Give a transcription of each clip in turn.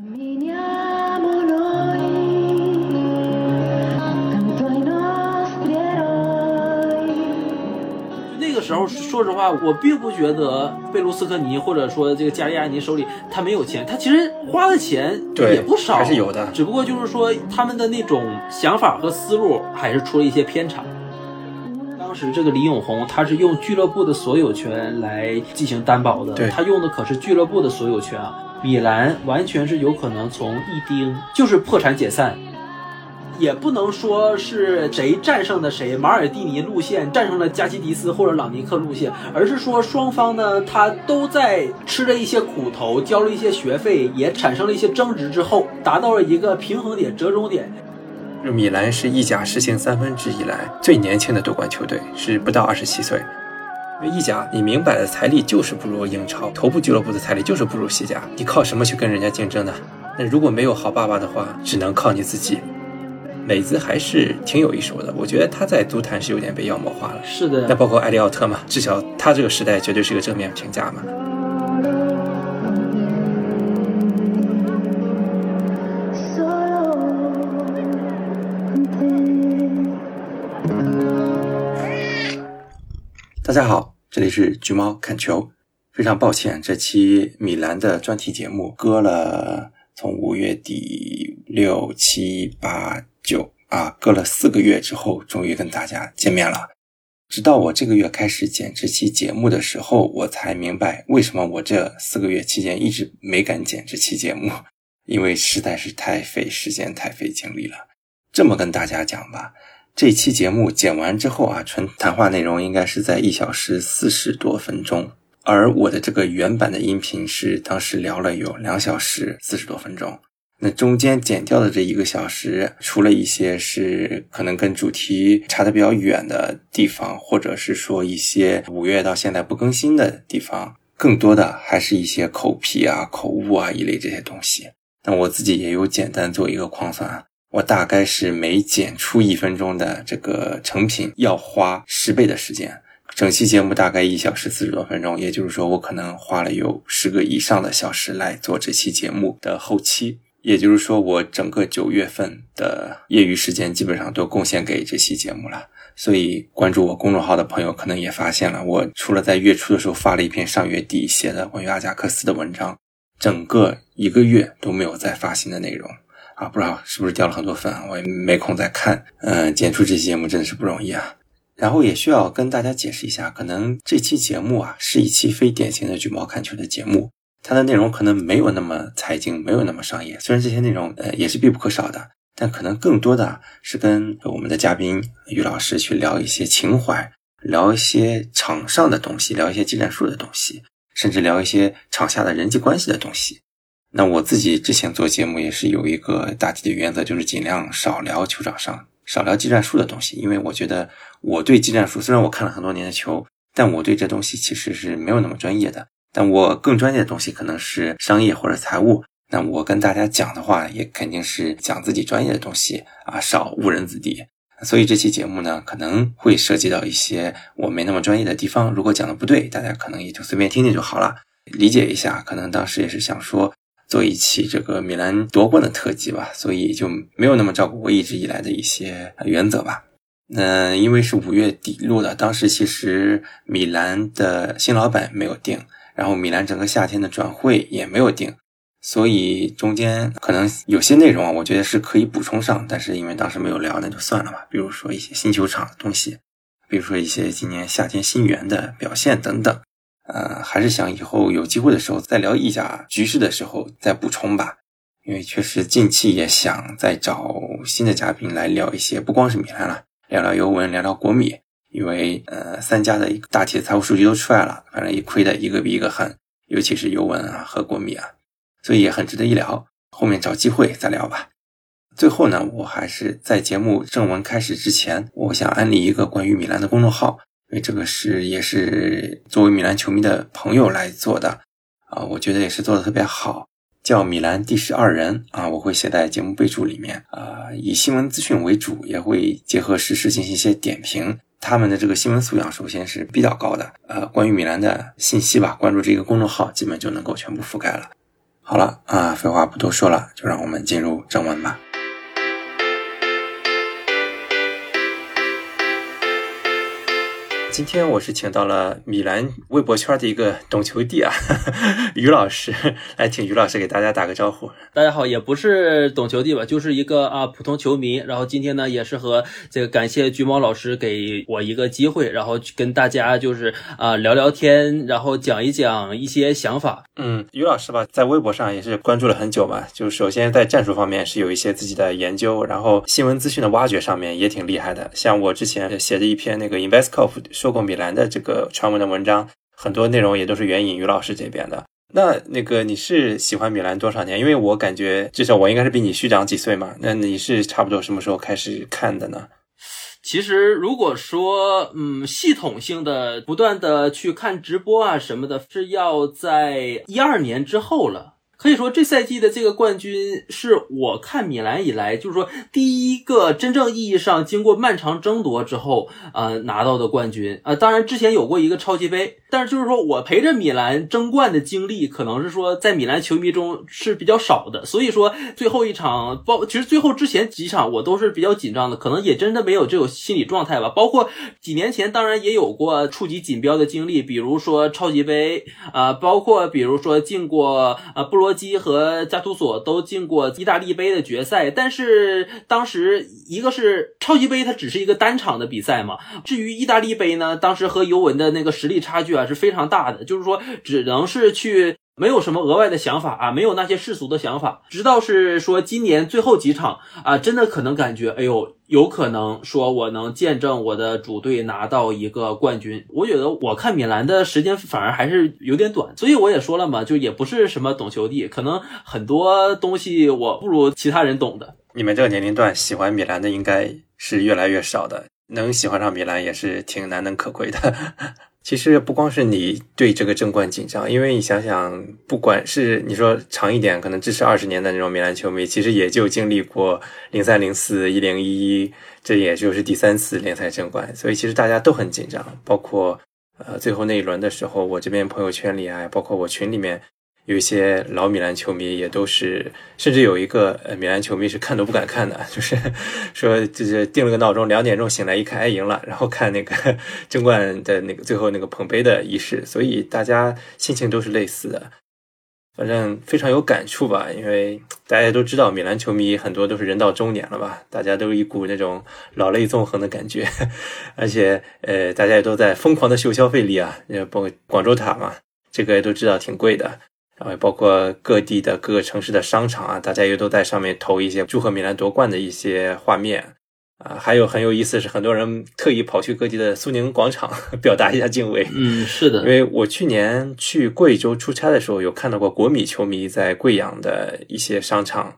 那个时候，说实话，我并不觉得贝卢斯科尼或者说这个加利亚尼手里他没有钱，他其实花的钱也不少，还是有的只不过就是说他们的那种想法和思路还是出了一些偏差。当时这个李永红他是用俱乐部的所有权来进行担保的，他用的可是俱乐部的所有权啊。米兰完全是有可能从一丁就是破产解散，也不能说是谁战胜的谁，马尔蒂尼路线战胜了加西迪斯或者朗尼克路线，而是说双方呢，他都在吃了一些苦头，交了一些学费，也产生了一些争执之后，达到了一个平衡点、折中点。米兰是意甲实行三分制以来最年轻的夺冠球队，是不到二十七岁。因为意甲，你明摆的财力就是不如英超，头部俱乐部的财力就是不如西甲，你靠什么去跟人家竞争呢？那如果没有好爸爸的话，只能靠你自己。美兹还是挺有一手的，我觉得他在足坛是有点被妖魔化了。是的那，包括埃利奥特嘛，至少他这个时代绝对是个正面评价嘛。大家好，这里是橘猫看球。非常抱歉，这期米兰的专题节目搁了从五月底六七八九啊，搁了四个月之后，终于跟大家见面了。直到我这个月开始剪这期节目的时候，我才明白为什么我这四个月期间一直没敢剪这期节目，因为实在是太费时间、太费精力了。这么跟大家讲吧，这期节目剪完之后啊，纯谈话内容应该是在一小时四十多分钟，而我的这个原版的音频是当时聊了有两小时四十多分钟。那中间剪掉的这一个小时，除了一些是可能跟主题差的比较远的地方，或者是说一些五月到现在不更新的地方，更多的还是一些口癖啊、口误啊一类这些东西。那我自己也有简单做一个框算，我大概是每剪出一分钟的这个成品要花十倍的时间。整期节目大概一小时四十多分钟，也就是说，我可能花了有十个以上的小时来做这期节目的后期。也就是说，我整个九月份的业余时间基本上都贡献给这期节目了。所以，关注我公众号的朋友可能也发现了，我除了在月初的时候发了一篇上月底写的关于阿贾克斯的文章，整个一个月都没有再发新的内容啊！不知道是不是掉了很多粉？我也没空再看。嗯，剪出这期节目真的是不容易啊。然后也需要跟大家解释一下，可能这期节目啊是一期非典型的举猫看球的节目，它的内容可能没有那么财经，没有那么商业。虽然这些内容呃也是必不可少的，但可能更多的是跟我们的嘉宾于老师去聊一些情怀，聊一些场上的东西，聊一些技战术的东西，甚至聊一些场下的人际关系的东西。那我自己之前做节目也是有一个大体的原则，就是尽量少聊球场上，少聊技战术的东西，因为我觉得我对技战术虽然我看了很多年的球，但我对这东西其实是没有那么专业的。但我更专业的东西可能是商业或者财务。那我跟大家讲的话，也肯定是讲自己专业的东西啊，少误人子弟。所以这期节目呢，可能会涉及到一些我没那么专业的地方。如果讲的不对，大家可能也就随便听听就好了，理解一下。可能当时也是想说做一期这个米兰夺冠的特辑吧，所以就没有那么照顾我一直以来的一些原则吧。那因为是五月底录的，当时其实米兰的新老板没有定，然后米兰整个夏天的转会也没有定。所以中间可能有些内容啊，我觉得是可以补充上，但是因为当时没有聊，那就算了吧。比如说一些新球场的东西，比如说一些今年夏天新援的表现等等，呃，还是想以后有机会的时候再聊意甲局势的时候再补充吧。因为确实近期也想再找新的嘉宾来聊一些，不光是米兰了，聊聊尤文，聊聊国米，因为呃三家的大体的财务数据都出来了，反正也亏的一个比一个狠，尤其是尤文啊和国米啊。所以也很值得一聊，后面找机会再聊吧。最后呢，我还是在节目正文开始之前，我想安利一个关于米兰的公众号，因为这个是也是作为米兰球迷的朋友来做的啊，我觉得也是做的特别好，叫米兰第十二人啊，我会写在节目备注里面啊，以新闻资讯为主，也会结合实时进行一些点评。他们的这个新闻素养首先是比较高的，呃，关于米兰的信息吧，关注这个公众号基本就能够全部覆盖了。好了啊，废话不多说了，就让我们进入正文吧。今天我是请到了米兰微博圈的一个懂球帝啊，于老师 来，请于老师给大家打个招呼。大家好，也不是懂球帝吧，就是一个啊普通球迷。然后今天呢，也是和这个感谢橘猫老师给我一个机会，然后跟大家就是啊聊聊天，然后讲一讲一些想法。嗯，于老师吧，在微博上也是关注了很久吧。就首先在战术方面是有一些自己的研究，然后新闻资讯的挖掘上面也挺厉害的。像我之前写的一篇那个 Investcov 说做过米兰的这个传闻的文章，很多内容也都是援引于老师这边的。那那个你是喜欢米兰多少年？因为我感觉至少我应该是比你虚长几岁嘛。那你是差不多什么时候开始看的呢？其实如果说嗯系统性的不断的去看直播啊什么的，是要在一二年之后了。可以说这赛季的这个冠军是我看米兰以来，就是说第一个真正意义上经过漫长争夺之后，呃拿到的冠军。呃，当然之前有过一个超级杯，但是就是说我陪着米兰争冠的经历，可能是说在米兰球迷中是比较少的。所以说最后一场，包其实最后之前几场我都是比较紧张的，可能也真的没有这种心理状态吧。包括几年前，当然也有过触及锦标的经历，比如说超级杯啊、包括比如说进过呃布罗基和加图索都进过意大利杯的决赛，但是当时一个是超级杯，它只是一个单场的比赛嘛。至于意大利杯呢，当时和尤文的那个实力差距啊是非常大的，就是说只能是去。没有什么额外的想法啊，没有那些世俗的想法，直到是说今年最后几场啊，真的可能感觉，哎呦，有可能说我能见证我的主队拿到一个冠军。我觉得我看米兰的时间反而还是有点短，所以我也说了嘛，就也不是什么懂球帝，可能很多东西我不如其他人懂的。你们这个年龄段喜欢米兰的应该是越来越少的，能喜欢上米兰也是挺难能可贵的。其实不光是你对这个争冠紧张，因为你想想，不管是你说长一点，可能支持二十年的那种米兰球迷，其实也就经历过零三、零四、一零、一一，这也就是第三次联赛争冠，所以其实大家都很紧张。包括呃最后那一轮的时候，我这边朋友圈里啊，包括我群里面。有一些老米兰球迷也都是，甚至有一个呃米兰球迷是看都不敢看的，就是说就是定了个闹钟，两点钟醒来一看，哎赢了，然后看那个 争冠的那个最后那个捧杯的仪式，所以大家心情都是类似的，反正非常有感触吧，因为大家都知道米兰球迷很多都是人到中年了吧，大家都一股那种老泪纵横的感觉，而且呃大家也都在疯狂的秀消费力啊，呃包广州塔嘛，这个也都知道挺贵的。然后包括各地的各个城市的商场啊，大家也都在上面投一些祝贺米兰夺冠的一些画面啊。还有很有意思是，很多人特意跑去各地的苏宁广场 表达一下敬畏。嗯，是的因，为我去年去贵州出差的时候，有看到过国米球迷在贵阳的一些商场，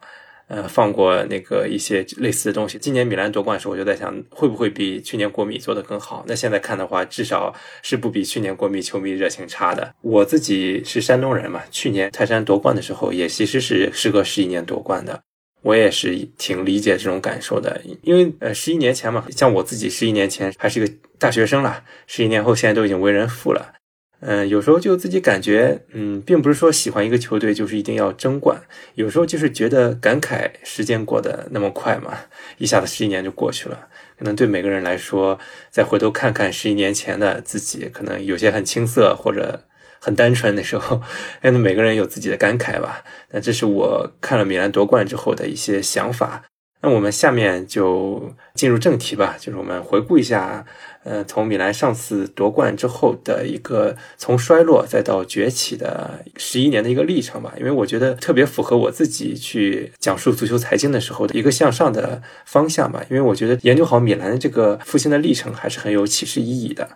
呃，放过那个一些类似的东西。今年米兰夺冠的时候，我就在想，会不会比去年国米做得更好？那现在看的话，至少是不比去年国米球迷热情差的。我自己是山东人嘛，去年泰山夺冠的时候，也其实是时隔十一年夺冠的。我也是挺理解这种感受的，因为呃，十一年前嘛，像我自己十一年前还是个大学生啦，十一年后现在都已经为人父了。嗯，有时候就自己感觉，嗯，并不是说喜欢一个球队就是一定要争冠，有时候就是觉得感慨时间过得那么快嘛，一下子十一年就过去了。可能对每个人来说，再回头看看十一年前的自己，可能有些很青涩或者很单纯的时候，哎，那每个人有自己的感慨吧。那这是我看了米兰夺冠之后的一些想法。那我们下面就进入正题吧，就是我们回顾一下，呃，从米兰上次夺冠之后的一个从衰落再到崛起的十一年的一个历程吧。因为我觉得特别符合我自己去讲述足球财经的时候的一个向上的方向吧。因为我觉得研究好米兰的这个复兴的历程还是很有启示意义的。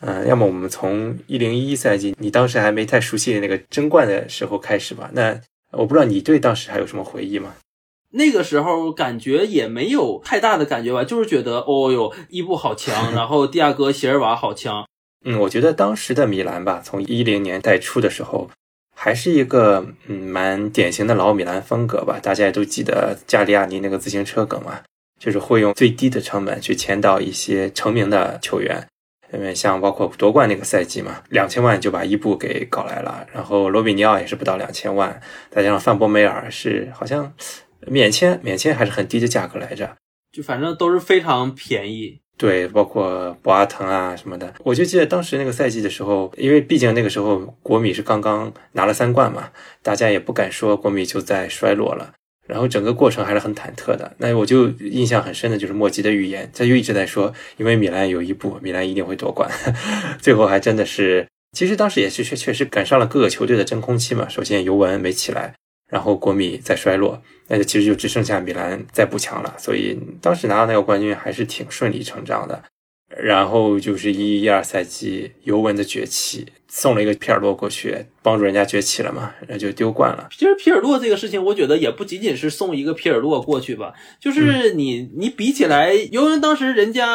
嗯、要么我们从一零一一赛季，你当时还没太熟悉那个争冠的时候开始吧。那我不知道你对当时还有什么回忆吗？那个时候感觉也没有太大的感觉吧，就是觉得哦哟，伊布好强，然后蒂亚戈席尔瓦好强，嗯，我觉得当时的米兰吧，从一零年代初的时候，还是一个嗯蛮典型的老米兰风格吧。大家也都记得加利亚尼那个自行车梗嘛，就是会用最低的成本去签到一些成名的球员，因为像包括夺冠那个赛季嘛，两千万就把伊布给搞来了，然后罗比尼奥也是不到两千万，再加上范博梅尔是好像免签，免签还是很低的价格来着。就反正都是非常便宜。对，包括博阿滕啊什么的，我就记得当时那个赛季的时候，因为毕竟那个时候国米是刚刚拿了三冠嘛，大家也不敢说国米就在衰落了，然后整个过程还是很忐忑的。那我就印象很深的就是莫吉的预言，他就一直在说，因为米兰有一步，米兰一定会夺冠，最后还真的是，其实当时也是确确实赶上了各个球队的真空期嘛。首先尤文没起来，然后国米在衰落。那就其实就只剩下米兰在补强了，所以当时拿到那个冠军还是挺顺理成章的。然后就是一一二赛季尤文的崛起，送了一个皮尔洛过去，帮助人家崛起了嘛，那就丢冠了。其实皮尔洛这个事情，我觉得也不仅仅是送一个皮尔洛过去吧，就是你你比起来，尤文当时人家。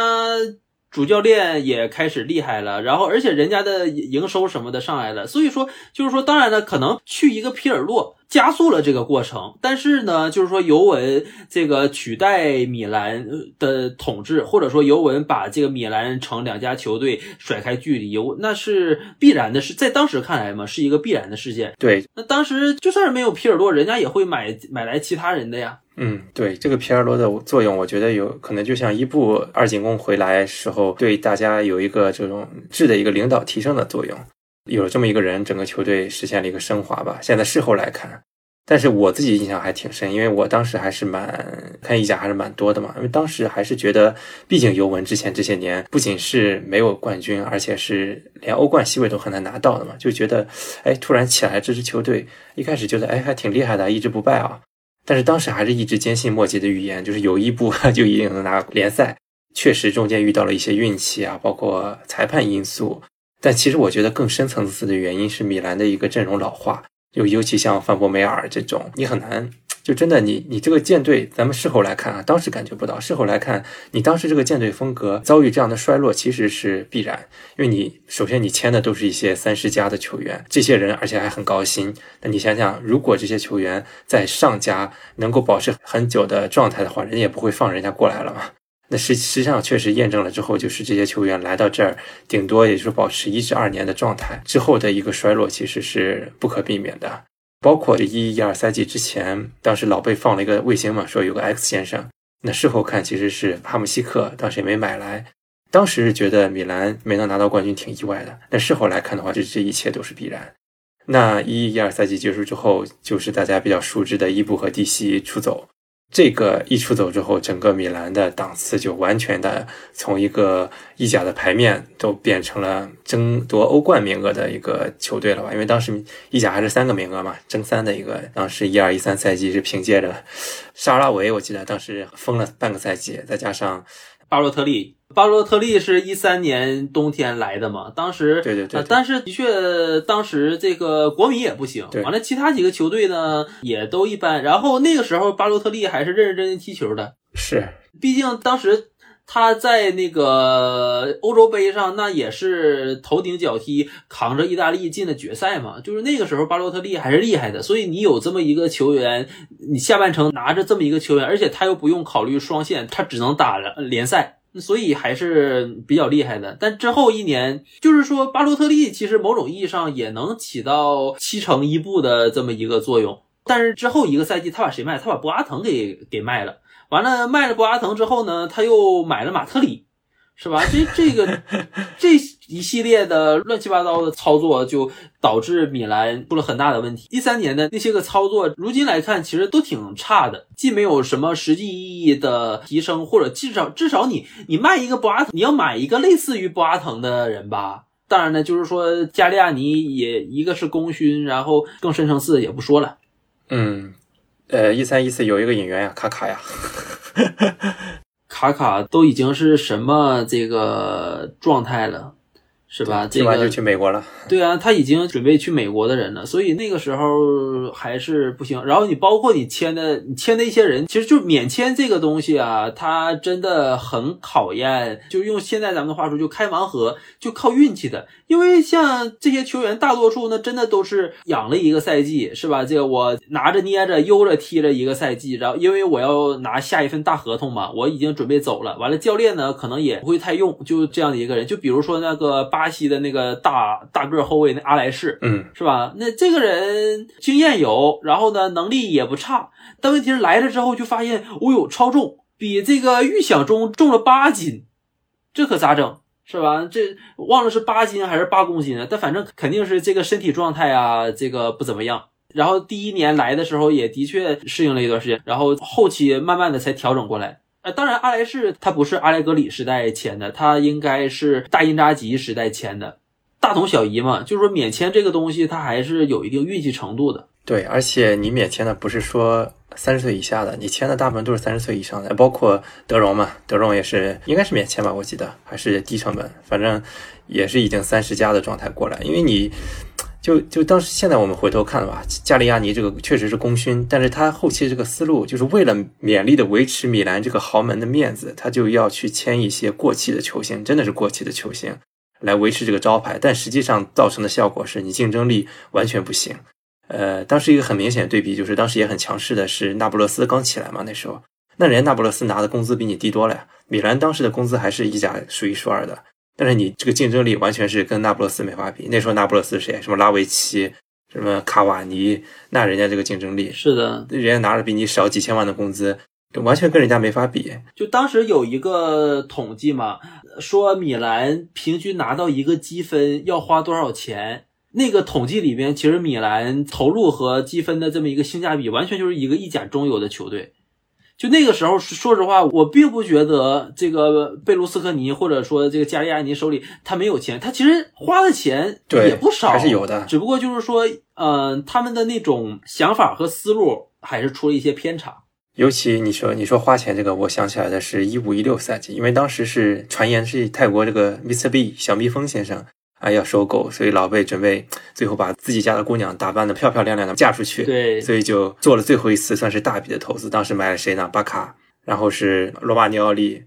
主教练也开始厉害了，然后而且人家的营收什么的上来了，所以说就是说，当然了，可能去一个皮尔洛加速了这个过程，但是呢，就是说尤文这个取代米兰的统治，或者说尤文把这个米兰城两家球队甩开距离，尤那是必然的，是在当时看来嘛，是一个必然的事件。对，那当时就算是没有皮尔洛，人家也会买买来其他人的呀。嗯，对这个皮尔洛的作用，我觉得有可能就像伊布二进攻回来时候，对大家有一个这种质的一个领导提升的作用。有了这么一个人，整个球队实现了一个升华吧。现在事后来看，但是我自己印象还挺深，因为我当时还是蛮看意甲还是蛮多的嘛。因为当时还是觉得，毕竟尤文之前这些年不仅是没有冠军，而且是连欧冠席位都很难拿到的嘛，就觉得，哎，突然起来这支球队，一开始觉得，哎，还挺厉害的，一直不败啊。但是当时还是一直坚信莫吉的预言，就是有一步 就一定能拿联赛。确实中间遇到了一些运气啊，包括裁判因素。但其实我觉得更深层次的原因是米兰的一个阵容老化，就尤其像范博梅尔这种，你很难。就真的你你这个舰队，咱们事后来看啊，当时感觉不到。事后来看，你当时这个舰队风格遭遇这样的衰落，其实是必然。因为你首先你签的都是一些三十加的球员，这些人而且还很高薪。那你想想，如果这些球员在上家能够保持很久的状态的话，人家也不会放人家过来了嘛。那实实际上确实验证了之后，就是这些球员来到这儿，顶多也就是保持一至二年的状态，之后的一个衰落其实是不可避免的。包括这一一二赛季之前，当时老贝放了一个卫星嘛，说有个 X 先生。那事后看，其实是哈姆西克，当时也没买来。当时是觉得米兰没能拿到冠军挺意外的。但事后来看的话，这这一切都是必然。那一一二赛季结束之后，就是大家比较熟知的伊布和蒂西出走。这个一出走之后，整个米兰的档次就完全的从一个意甲的牌面都变成了争夺欧冠名额的一个球队了吧？因为当时意甲还是三个名额嘛，争三的一个。当时一二一三赛季是凭借着沙拉维，我记得当时封了半个赛季，再加上巴洛特利。巴洛特利是一三年冬天来的嘛？当时对对对，但是的确，当时这个国米也不行，完了其他几个球队呢也都一般。然后那个时候巴洛特利还是认认真真踢球的，是，毕竟当时他在那个欧洲杯上那也是头顶脚踢，扛着意大利进了决赛嘛。就是那个时候巴洛特利还是厉害的，所以你有这么一个球员，你下半程拿着这么一个球员，而且他又不用考虑双线，他只能打联赛。所以还是比较厉害的，但之后一年，就是说巴洛特利其实某种意义上也能起到七成一步的这么一个作用。但是之后一个赛季，他把谁卖？他把博阿滕给给卖了。完了卖了博阿滕之后呢，他又买了马特里。是吧？这这个 这一系列的乱七八糟的操作，就导致米兰出了很大的问题。第三年的那些个操作，如今来看其实都挺差的，既没有什么实际意义的提升，或者至少至少你你卖一个博阿滕，你要买一个类似于博阿滕的人吧。当然呢，就是说加利亚尼也一个是功勋，然后更深层次也不说了。嗯，呃，一三一四有一个演员呀，卡卡呀。卡卡都已经是什么这个状态了，是吧？这个听完就去美国了。对啊，他已经准备去美国的人了，所以那个时候还是不行。然后你包括你签的，你签的一些人，其实就免签这个东西啊，它真的很考验，就用现在咱们的话说，就开盲盒，就靠运气的。因为像这些球员，大多数呢，真的都是养了一个赛季，是吧？这个我拿着捏着悠着踢了一个赛季，然后因为我要拿下一份大合同嘛，我已经准备走了。完了，教练呢可能也不会太用，就这样的一个人。就比如说那个巴西的那个大大个后卫那阿莱士，嗯，是吧？那这个人经验有，然后呢能力也不差，但问题是来了之后就发现，哦呦，超重，比这个预想中重了八斤，这可咋整？是吧？这忘了是八斤还是八公斤了，但反正肯定是这个身体状态啊，这个不怎么样。然后第一年来的时候也的确适应了一段时间，然后后期慢慢的才调整过来。呃，当然阿莱士他不是阿莱格里时代签的，他应该是大因扎吉时代签的。大同小异嘛，就是说免签这个东西，它还是有一定运气程度的。对，而且你免签的不是说三十岁以下的，你签的大部分都是三十岁以上的，包括德容嘛，德容也是应该是免签吧，我记得还是低成本，反正也是已经三十加的状态过来。因为你就就当时现在我们回头看吧，加利亚尼这个确实是功勋，但是他后期这个思路就是为了勉力的维持米兰这个豪门的面子，他就要去签一些过气的球星，真的是过气的球星来维持这个招牌，但实际上造成的效果是你竞争力完全不行。呃，当时一个很明显的对比就是，当时也很强势的是那不勒斯刚起来嘛，那时候，那人家那不勒斯拿的工资比你低多了呀。米兰当时的工资还是意甲数一数二的，但是你这个竞争力完全是跟那不勒斯没法比。那时候那不勒斯谁？什么拉维奇，什么卡瓦尼，那人家这个竞争力，是的，人家拿着比你少几千万的工资，完全跟人家没法比。就当时有一个统计嘛，说米兰平均拿到一个积分要花多少钱。那个统计里边，其实米兰投入和积分的这么一个性价比，完全就是一个意甲中游的球队。就那个时候，说实话，我并不觉得这个贝卢斯科尼或者说这个加利亚尼手里他没有钱，他其实花的钱对也不少，还是有的。只不过就是说，嗯、他们的那种想法和思路还是出了一些偏差。尤其你说你说花钱这个，我想起来的是一五一六赛季，因为当时是传言是泰国这个 Mr. B 小蜜蜂先生啊要收购，所以老贝准备最后把自己家的姑娘打扮的漂漂亮亮的嫁出去，对，所以就做了最后一次算是大笔的投资。当时买了谁呢？巴卡，然后是罗马尼奥利、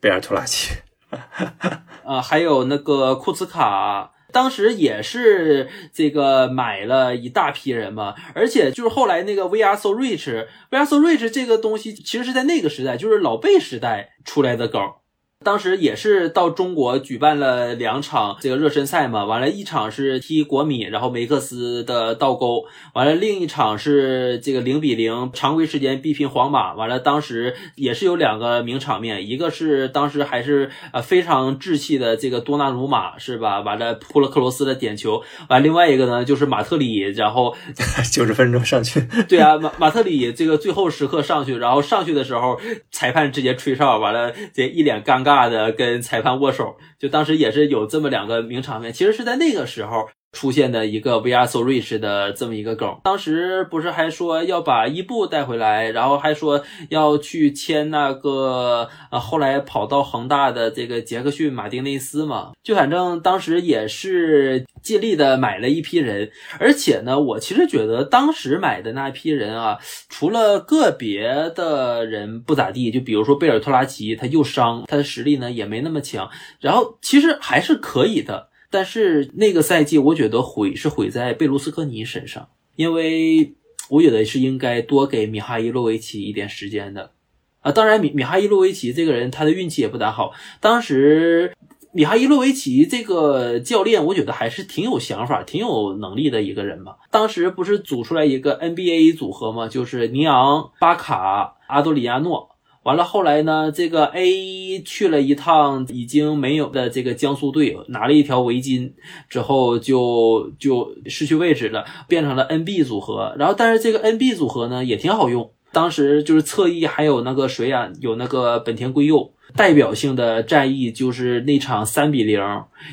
贝尔图拉奇，啊，还有那个库兹卡，当时也是这个买了一大批人嘛，而且就是后来那个 We Are So Rich，We Are So Rich 这个东西其实是在那个时代，就是老贝时代出来的梗儿。当时也是到中国举办了两场这个热身赛嘛，完了，一场是踢国米，然后梅克斯的倒钩，完了，另一场是这个零比零常规时间逼平皇马，完了，当时也是有两个名场面，一个是当时还是呃非常稚气的这个多纳鲁马是吧？完了扑了克罗斯的点球，完另外一个呢就是马特里，然后九十分钟上去，对啊，马马特里这个最后时刻上去，然后上去的时候，裁判直接吹哨，完了这一脸尴尬大的跟裁判握手，就当时也是有这么两个名场面，其实是在那个时候。出现的一个 We Are So Rich 的这么一个梗，当时不是还说要把伊布带回来，然后还说要去签那个呃后来跑到恒大的这个杰克逊马丁内斯嘛？就反正当时也是尽力的买了一批人，而且呢，我其实觉得当时买的那批人啊，除了个别的人不咋地，就比如说贝尔托拉奇，他又伤，他的实力呢也没那么强，然后其实还是可以的。但是那个赛季，我觉得毁是毁在贝卢斯科尼身上，因为我觉得是应该多给米哈伊洛维奇一点时间的啊。当然，米米哈伊洛维奇这个人，他的运气也不大好。当时米哈伊洛维奇这个教练，我觉得还是挺有想法、挺有能力的一个人嘛。当时不是组出来一个 NBA 组合嘛，就是尼昂、巴卡、阿多里亚诺。完了，后来呢，这个 A 去了一趟已经没有的这个江苏队，拿了一条围巾之后就就失去位置了，变成了 NB 组合。然后，但是这个 NB 组合呢也挺好用，当时就是侧翼还有那个谁呀、有那个本田圭佑。代表性的战役就是那场三比零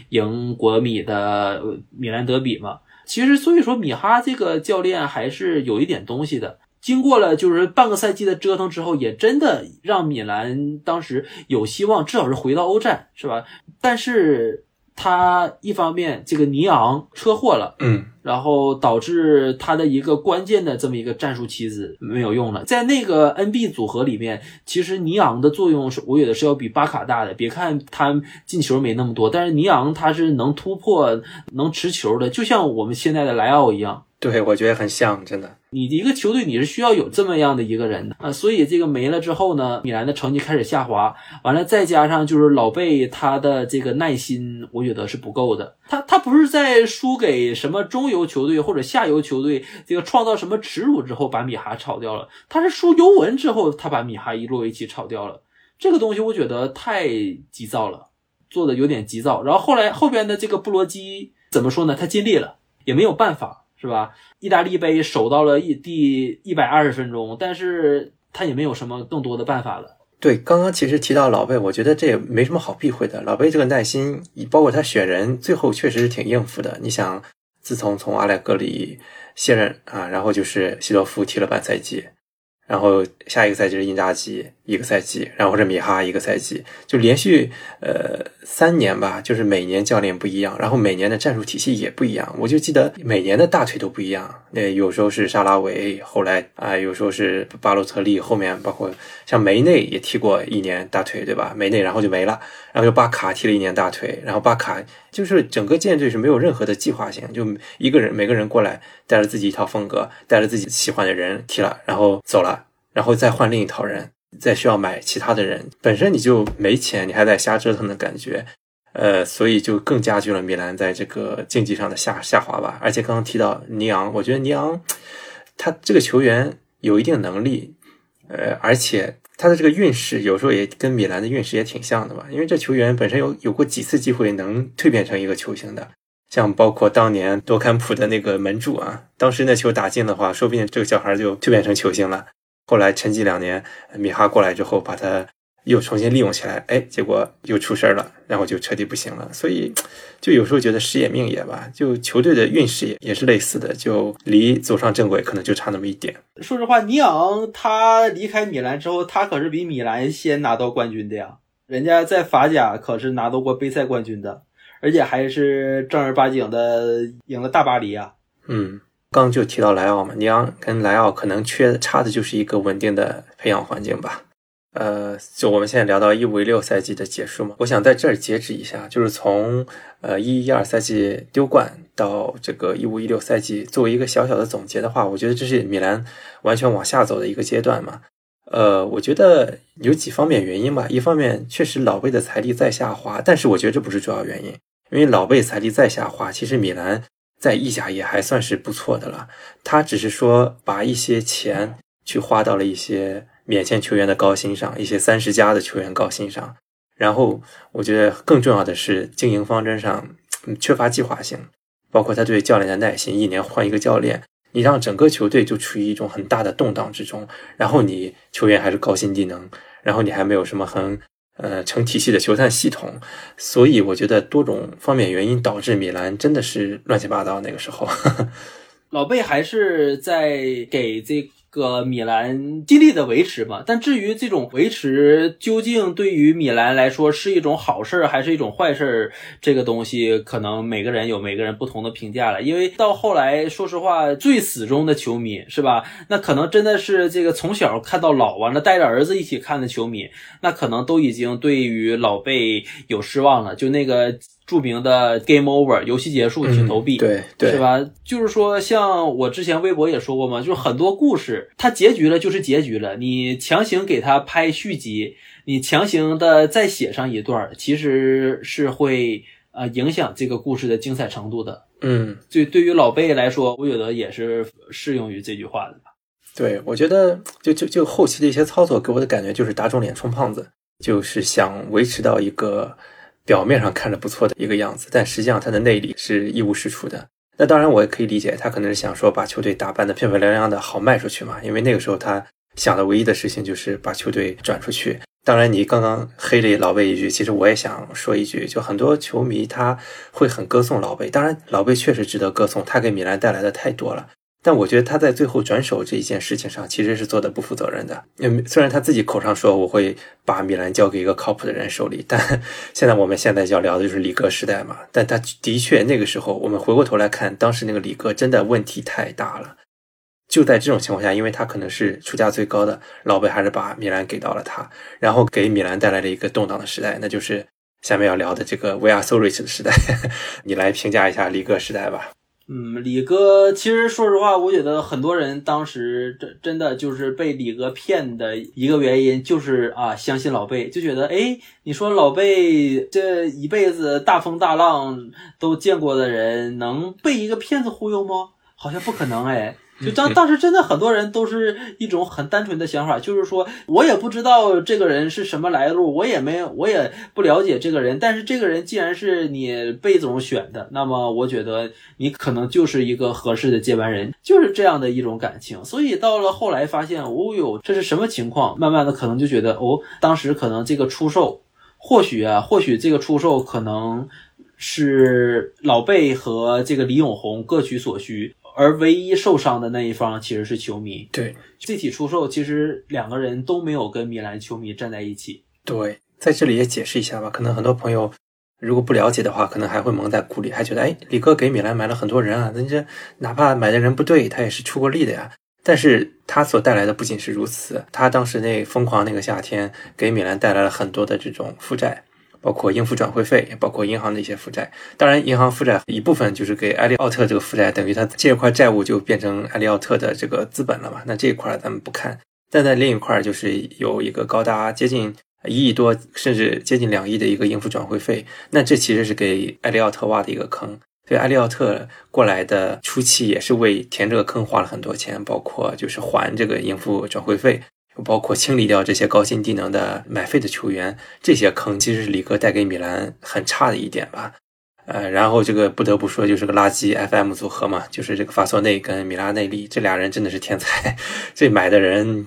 赢国米的米兰德比嘛。其实，所以说米哈这个教练还是有一点东西的。经过了就是半个赛季的折腾之后，也真的让米兰当时有希望，至少是回到欧战，是吧？但是他一方面这个尼昂车祸了，嗯然后导致他的一个关键的这么一个战术棋子没有用了。在那个 NB 组合里面，其实尼昂的作用是我觉得是要比巴卡大的。别看他进球没那么多，但是尼昂他是能突破、能持球的，就像我们现在的莱奥一样。对，我觉得很像，真的。你一个球队你是需要有这么样的一个人的啊，所以这个没了之后呢，米兰的成绩开始下滑，完了再加上就是老贝他的这个耐心，我觉得是不够的。他他不是在输给什么中游球队或者下游球队这个创造什么耻辱之后把米哈炒掉了，他是输尤文之后他把米哈伊洛维奇炒掉了。这个东西我觉得太急躁了，做的有点急躁。然后后来后边的这个布罗基怎么说呢？他尽力了，也没有办法。是吧？意大利杯守到了一第一百二十分钟，但是他也没有什么更多的办法了。对，刚刚其实提到老贝，我觉得这也没什么好避讳的。老贝这个耐心，包括他选人，最后确实是挺应付的。你想，自从从阿莱格里卸任啊，然后就是西多夫踢了半赛季，然后下一个赛季是因扎吉。一个赛季，然后是米哈一个赛季，就连续呃三年吧，就是每年教练不一样，然后每年的战术体系也不一样。我就记得每年的大腿都不一样，那有时候是沙拉维，后来啊、有时候是巴洛特利，后面包括像梅内也踢过一年大腿，对吧？梅内然后就没了，然后又巴卡踢了一年大腿，然后巴卡就是整个舰队是没有任何的计划性，就一个人每个人过来带着自己一套风格，带着自己喜欢的人踢了，然后走了，然后再换另一套人。再需要买其他的人，本身你就没钱，你还在瞎折腾的感觉，呃，所以就更加剧了米兰在这个竞技上的下下滑吧。而且刚刚提到尼昂，我觉得尼昂他这个球员有一定能力，呃，而且他的这个运势有时候也跟米兰的运势也挺像的吧，因为这球员本身有有过几次机会能蜕变成一个球星的。像包括当年多坎普的那个门柱啊，当时那球打进的话，说不定这个小孩就蜕变成球星了。后来沉寂两年，米哈过来之后，把他又重新利用起来，哎，结果又出事儿了，然后就彻底不行了。所以，就有时候觉得时也命也吧，就球队的运势也也是类似的，就离走上正轨可能就差那么一点。说实话，尼昂他离开米兰之后，他可是比米兰先拿到冠军的呀。人家在法甲可是拿到过杯赛冠军的，而且还是正儿八经的赢了大巴黎啊。嗯。刚就提到莱奥嘛，尼昂跟莱奥可能缺差的就是一个稳定的培养环境吧。呃，就我们现在聊到一五一六赛季的结束嘛，我想在这儿截止一下，就是从呃一一二赛季丢冠到这个一五一六赛季，作为一个小小的总结的话，我觉得这是米兰完全往下走的一个阶段嘛。呃，我觉得有几方面原因吧，一方面确实老贝的财力在下滑，但是我觉得这不是主要原因，因为老贝财力在下滑，其实米兰。在意甲也还算是不错的了，他只是说把一些钱去花到了一些免签球员的高薪上，一些三十加的球员高薪上。然后我觉得更重要的是经营方针上缺乏计划性，包括他对教练的耐心，一年换一个教练，你让整个球队就处于一种很大的动荡之中。然后你球员还是高薪低能，然后你还没有什么很。呃，成体系的球探系统，所以我觉得多种方面原因导致米兰真的是乱七八糟。那个时候，老贝还是在给这个米兰尽力的维持嘛。但至于这种维持究竟对于米兰来说是一种好事还是一种坏事，这个东西可能每个人有每个人不同的评价了。因为到后来，说实话，最死忠的球迷是吧？那可能真的是这个从小看到老，完了带着儿子一起看的球迷，那可能都已经对于老贝有失望了。就那个。著名的 Game Over 游戏结束，请投币，嗯、对对，是吧？就是说，像我之前微博也说过嘛，就是很多故事，它结局了就是结局了，你强行给它拍续集，你强行的再写上一段，其实是会呃影响这个故事的精彩程度的。嗯，对，对于老贝来说，我觉得也是适用于这句话的。对，我觉得就就就后期的一些操作给我的感觉就是打肿脸充胖子，就是想维持到一个。表面上看着不错的一个样子，但实际上他的内里是一无是处的。那当然，我也可以理解，他可能是想说把球队打扮得漂漂亮亮的，好卖出去嘛。因为那个时候他想的唯一的事情就是把球队转出去。当然，你刚刚黑了老贝一句，其实我也想说一句，就很多球迷他会很歌颂老贝，当然老贝确实值得歌颂，他给米兰带来的太多了。但我觉得他在最后转手这一件事情上，其实是做的不负责任的。嗯，虽然他自己口上说我会把米兰交给一个靠谱的人手里，但 现在我们现在要聊的就是里戈时代嘛。但他的确那个时候，我们回过头来看，当时那个里戈真的问题太大了。就在这种情况下，因为他可能是出价最高的，老贝还是把米兰给到了他，然后给米兰带来了一个动荡的时代，那就是下面要聊的这个 We Are So Rich 的时代。你来评价一下里戈时代吧。嗯，李哥，其实说实话，我觉得很多人当时真真的就是被李哥骗的一个原因，就是啊，相信老贝，就觉得，哎，你说老贝这一辈子大风大浪都见过的人，能被一个骗子忽悠吗？好像不可能，哎。就当当时真的很多人都是一种很单纯的想法，就是说我也不知道这个人是什么来路，我也没我也不了解这个人，但是这个人既然是你贝总选的，那么我觉得你可能就是一个合适的接班人，就是这样的一种感情。所以到了后来发现，哦哟，这是什么情况？慢慢的可能就觉得，哦，当时可能这个出售，或许啊，或许这个出售可能是老贝和这个李永红各取所需。而唯一受伤的那一方其实是球迷。对，这起出售其实两个人都没有跟米兰球迷站在一起。对，在这里也解释一下吧，可能很多朋友如果不了解的话，可能还会蒙在鼓里，还觉得哎，李哥给米兰买了很多人啊，人家哪怕买的人不对，他也是出过力的呀。但是他所带来的不仅是如此，他当时那疯狂那个夏天，给米兰带来了很多的这种负债。包括应付转会费，包括银行的一些负债。当然，银行负债一部分就是给埃利奥特这个负债，等于他这块债务就变成埃利奥特的这个资本了嘛。那这一块咱们不看，但在另一块就是有一个高达接近一亿多，甚至接近两亿的一个应付转会费。那这其实是给埃利奥特挖的一个坑。所以埃利奥特过来的初期也是为填这个坑花了很多钱，包括就是还这个应付转会费。包括清理掉这些高薪低能的买废的球员，这些坑其实是里哥带给米兰很差的一点吧。呃，然后这个不得不说就是个垃圾 FM 组合嘛，就是这个法索内跟米拉内利这俩人真的是天才，这买的人。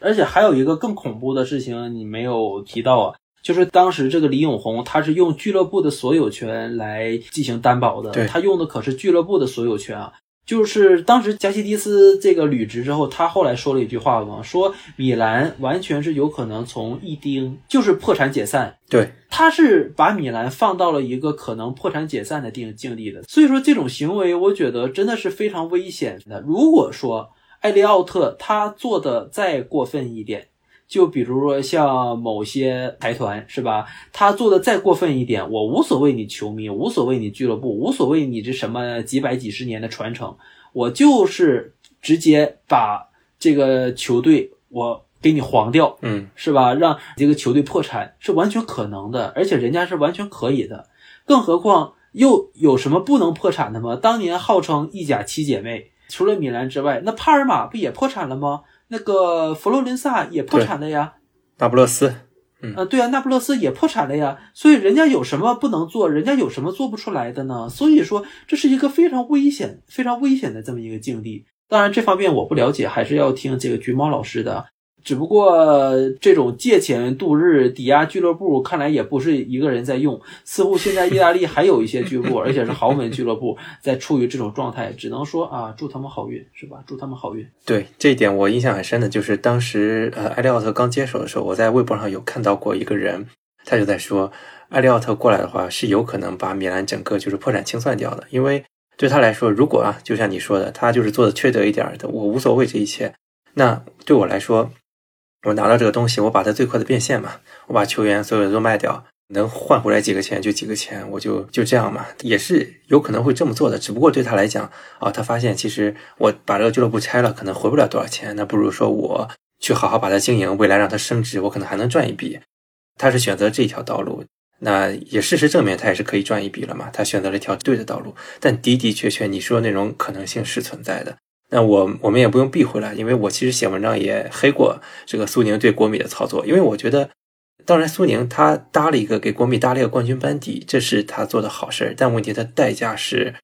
而且还有一个更恐怖的事情你没有提到啊，就是当时这个李永红他是用俱乐部的所有权来进行担保的，他用的可是俱乐部的所有权啊。就是当时加西蒂斯这个履职之后，他后来说了一句话嘛，说米兰完全是有可能从一丁就是破产解散。对，他是把米兰放到了一个可能破产解散的境境地的。所以说这种行为，我觉得真的是非常危险的。如果说埃利奥特他做的再过分一点。就比如说像某些财团是吧，他做的再过分一点，我无所谓你球迷，无所谓你俱乐部，无所谓你这什么几百几十年的传承，我就是直接把这个球队我给你黄掉，嗯，是吧？让这个球队破产是完全可能的，而且人家是完全可以的。更何况又有什么不能破产的吗？当年号称意甲七姐妹，除了米兰之外，那帕尔马不也破产了吗？那个佛罗伦萨也破产了呀，那不勒斯，嗯，对啊，那不勒斯也破产了呀，所以人家有什么不能做，人家有什么做不出来的呢？所以说这是一个非常危险、非常危险的这么一个境地。当然这方面我不了解，还是要听这个橘猫老师的。只不过这种借钱度日、抵押俱乐部，看来也不是一个人在用。似乎现在意大利还有一些俱乐部，而且是豪门俱乐部，在处于这种状态。只能说啊，祝他们好运，是吧？祝他们好运。对这一点，我印象很深的就是当时呃，埃利奥特刚接手的时候，我在微博上有看到过一个人，他就在说，埃利奥特过来的话是有可能把米兰整个就是破产清算掉的，因为对他来说，如果啊，就像你说的，他就是做的缺德一点的，我无所谓这一切。那对我来说。我拿到这个东西，我把它最快的变现嘛，我把球员所有的都卖掉，能换回来几个钱就几个钱，我就就这样嘛，也是有可能会这么做的。只不过对他来讲啊，他发现其实我把这个俱乐部拆了，可能回不了多少钱，那不如说我去好好把它经营，未来让它升值，我可能还能赚一笔。他是选择这条道路，那也事实证明他也是可以赚一笔了嘛，他选择了一条对的道路。但的的确确，你说的那种可能性是存在的。那我我们也不用避讳了，因为我其实写文章也黑过这个苏宁对国米的操作，因为我觉得，当然苏宁他搭了一个给国米搭了一个冠军班底，这是他做的好事儿，但问题他代价是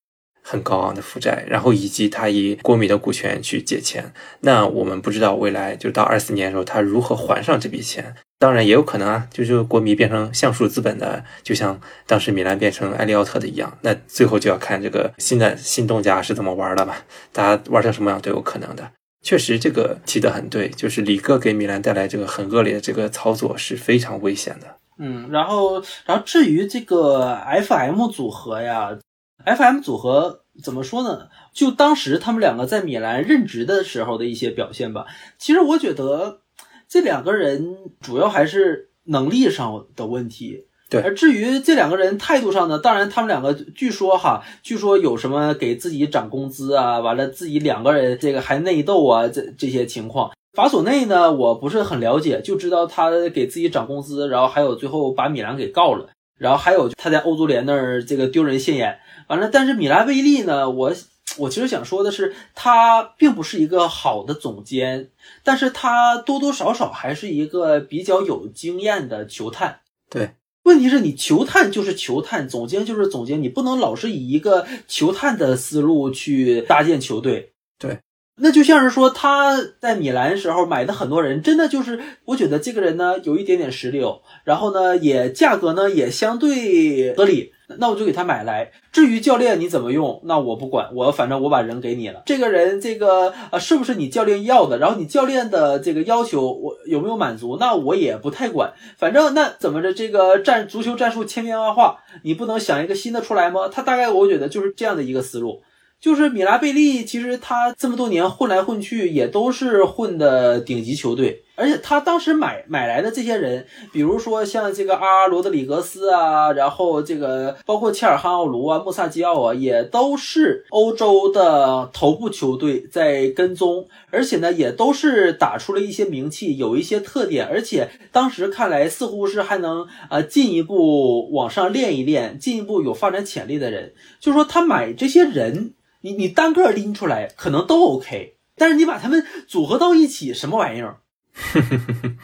很高昂的负债，然后以及他以国米的股权去借钱，那我们不知道未来就到二四年的时候他如何还上这笔钱，当然也有可能啊，就是国米变成橡树资本的，就像当时米兰变成埃利奥特的一样，那最后就要看这个新的新东家是怎么玩的嘛，大家玩成什么样都有可能的。确实，这个提得很对，就是里哥给米兰带来这个很恶劣的这个操作是非常危险的。嗯，然后，然后至于这个 FM 组合呀，FM 组合怎么说呢？就当时他们两个在米兰任职的时候的一些表现吧。其实我觉得这两个人主要还是能力上的问题。对而至于这两个人态度上呢，当然他们两个据说哈，据说有什么给自己涨工资啊，完了自己两个人这个还内斗啊，这这些情况。法索内呢，我不是很了解，就知道他给自己涨工资，然后还有最后把米兰给告了，然后还有他在欧足联那儿这个丢人现眼，完了，但是米兰威利呢，我我其实想说的是，他并不是一个好的总监，但是他多多少少还是一个比较有经验的球探。对，问题是你球探就是球探，总监就是总监，你不能老是以一个球探的思路去搭建球队。对，那就像是说他在米兰时候买的很多人，真的就是我觉得这个人呢有一点点实力哦，然后呢也价格呢也相对合理，那我就给他买来。至于教练你怎么用，那我不管，我反正我把人给你了。这个人这个呃是不是你教练要的？然后你教练的这个要求我有没有满足？那我也不太管，反正那怎么着这个战足球战术千变万化，你不能想一个新的出来吗？他大概我觉得就是这样的一个思路。就是米拉贝利，其实他这么多年混来混去，也都是混的顶级球队。而且他当时买买来的这些人，比如说像这个阿罗德里格斯啊，然后这个包括切尔汉奥卢啊、穆萨基奥啊，也都是欧洲的头部球队在跟踪，而且呢，也都是打出了一些名气，有一些特点，而且当时看来似乎是还能呃进一步往上练一练，进一步有发展潜力的人。就说他买这些人。你你单个拎出来可能都 OK，但是你把他们组合到一起，什么玩意儿？呵呵呵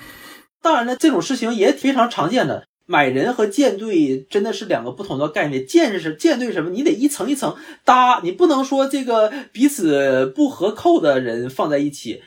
当然了，这种事情也非常常见的。买人和舰队真的是两个不同的概念。建是舰队什么？你得一层一层搭，你不能说这个彼此不合扣的人放在一起。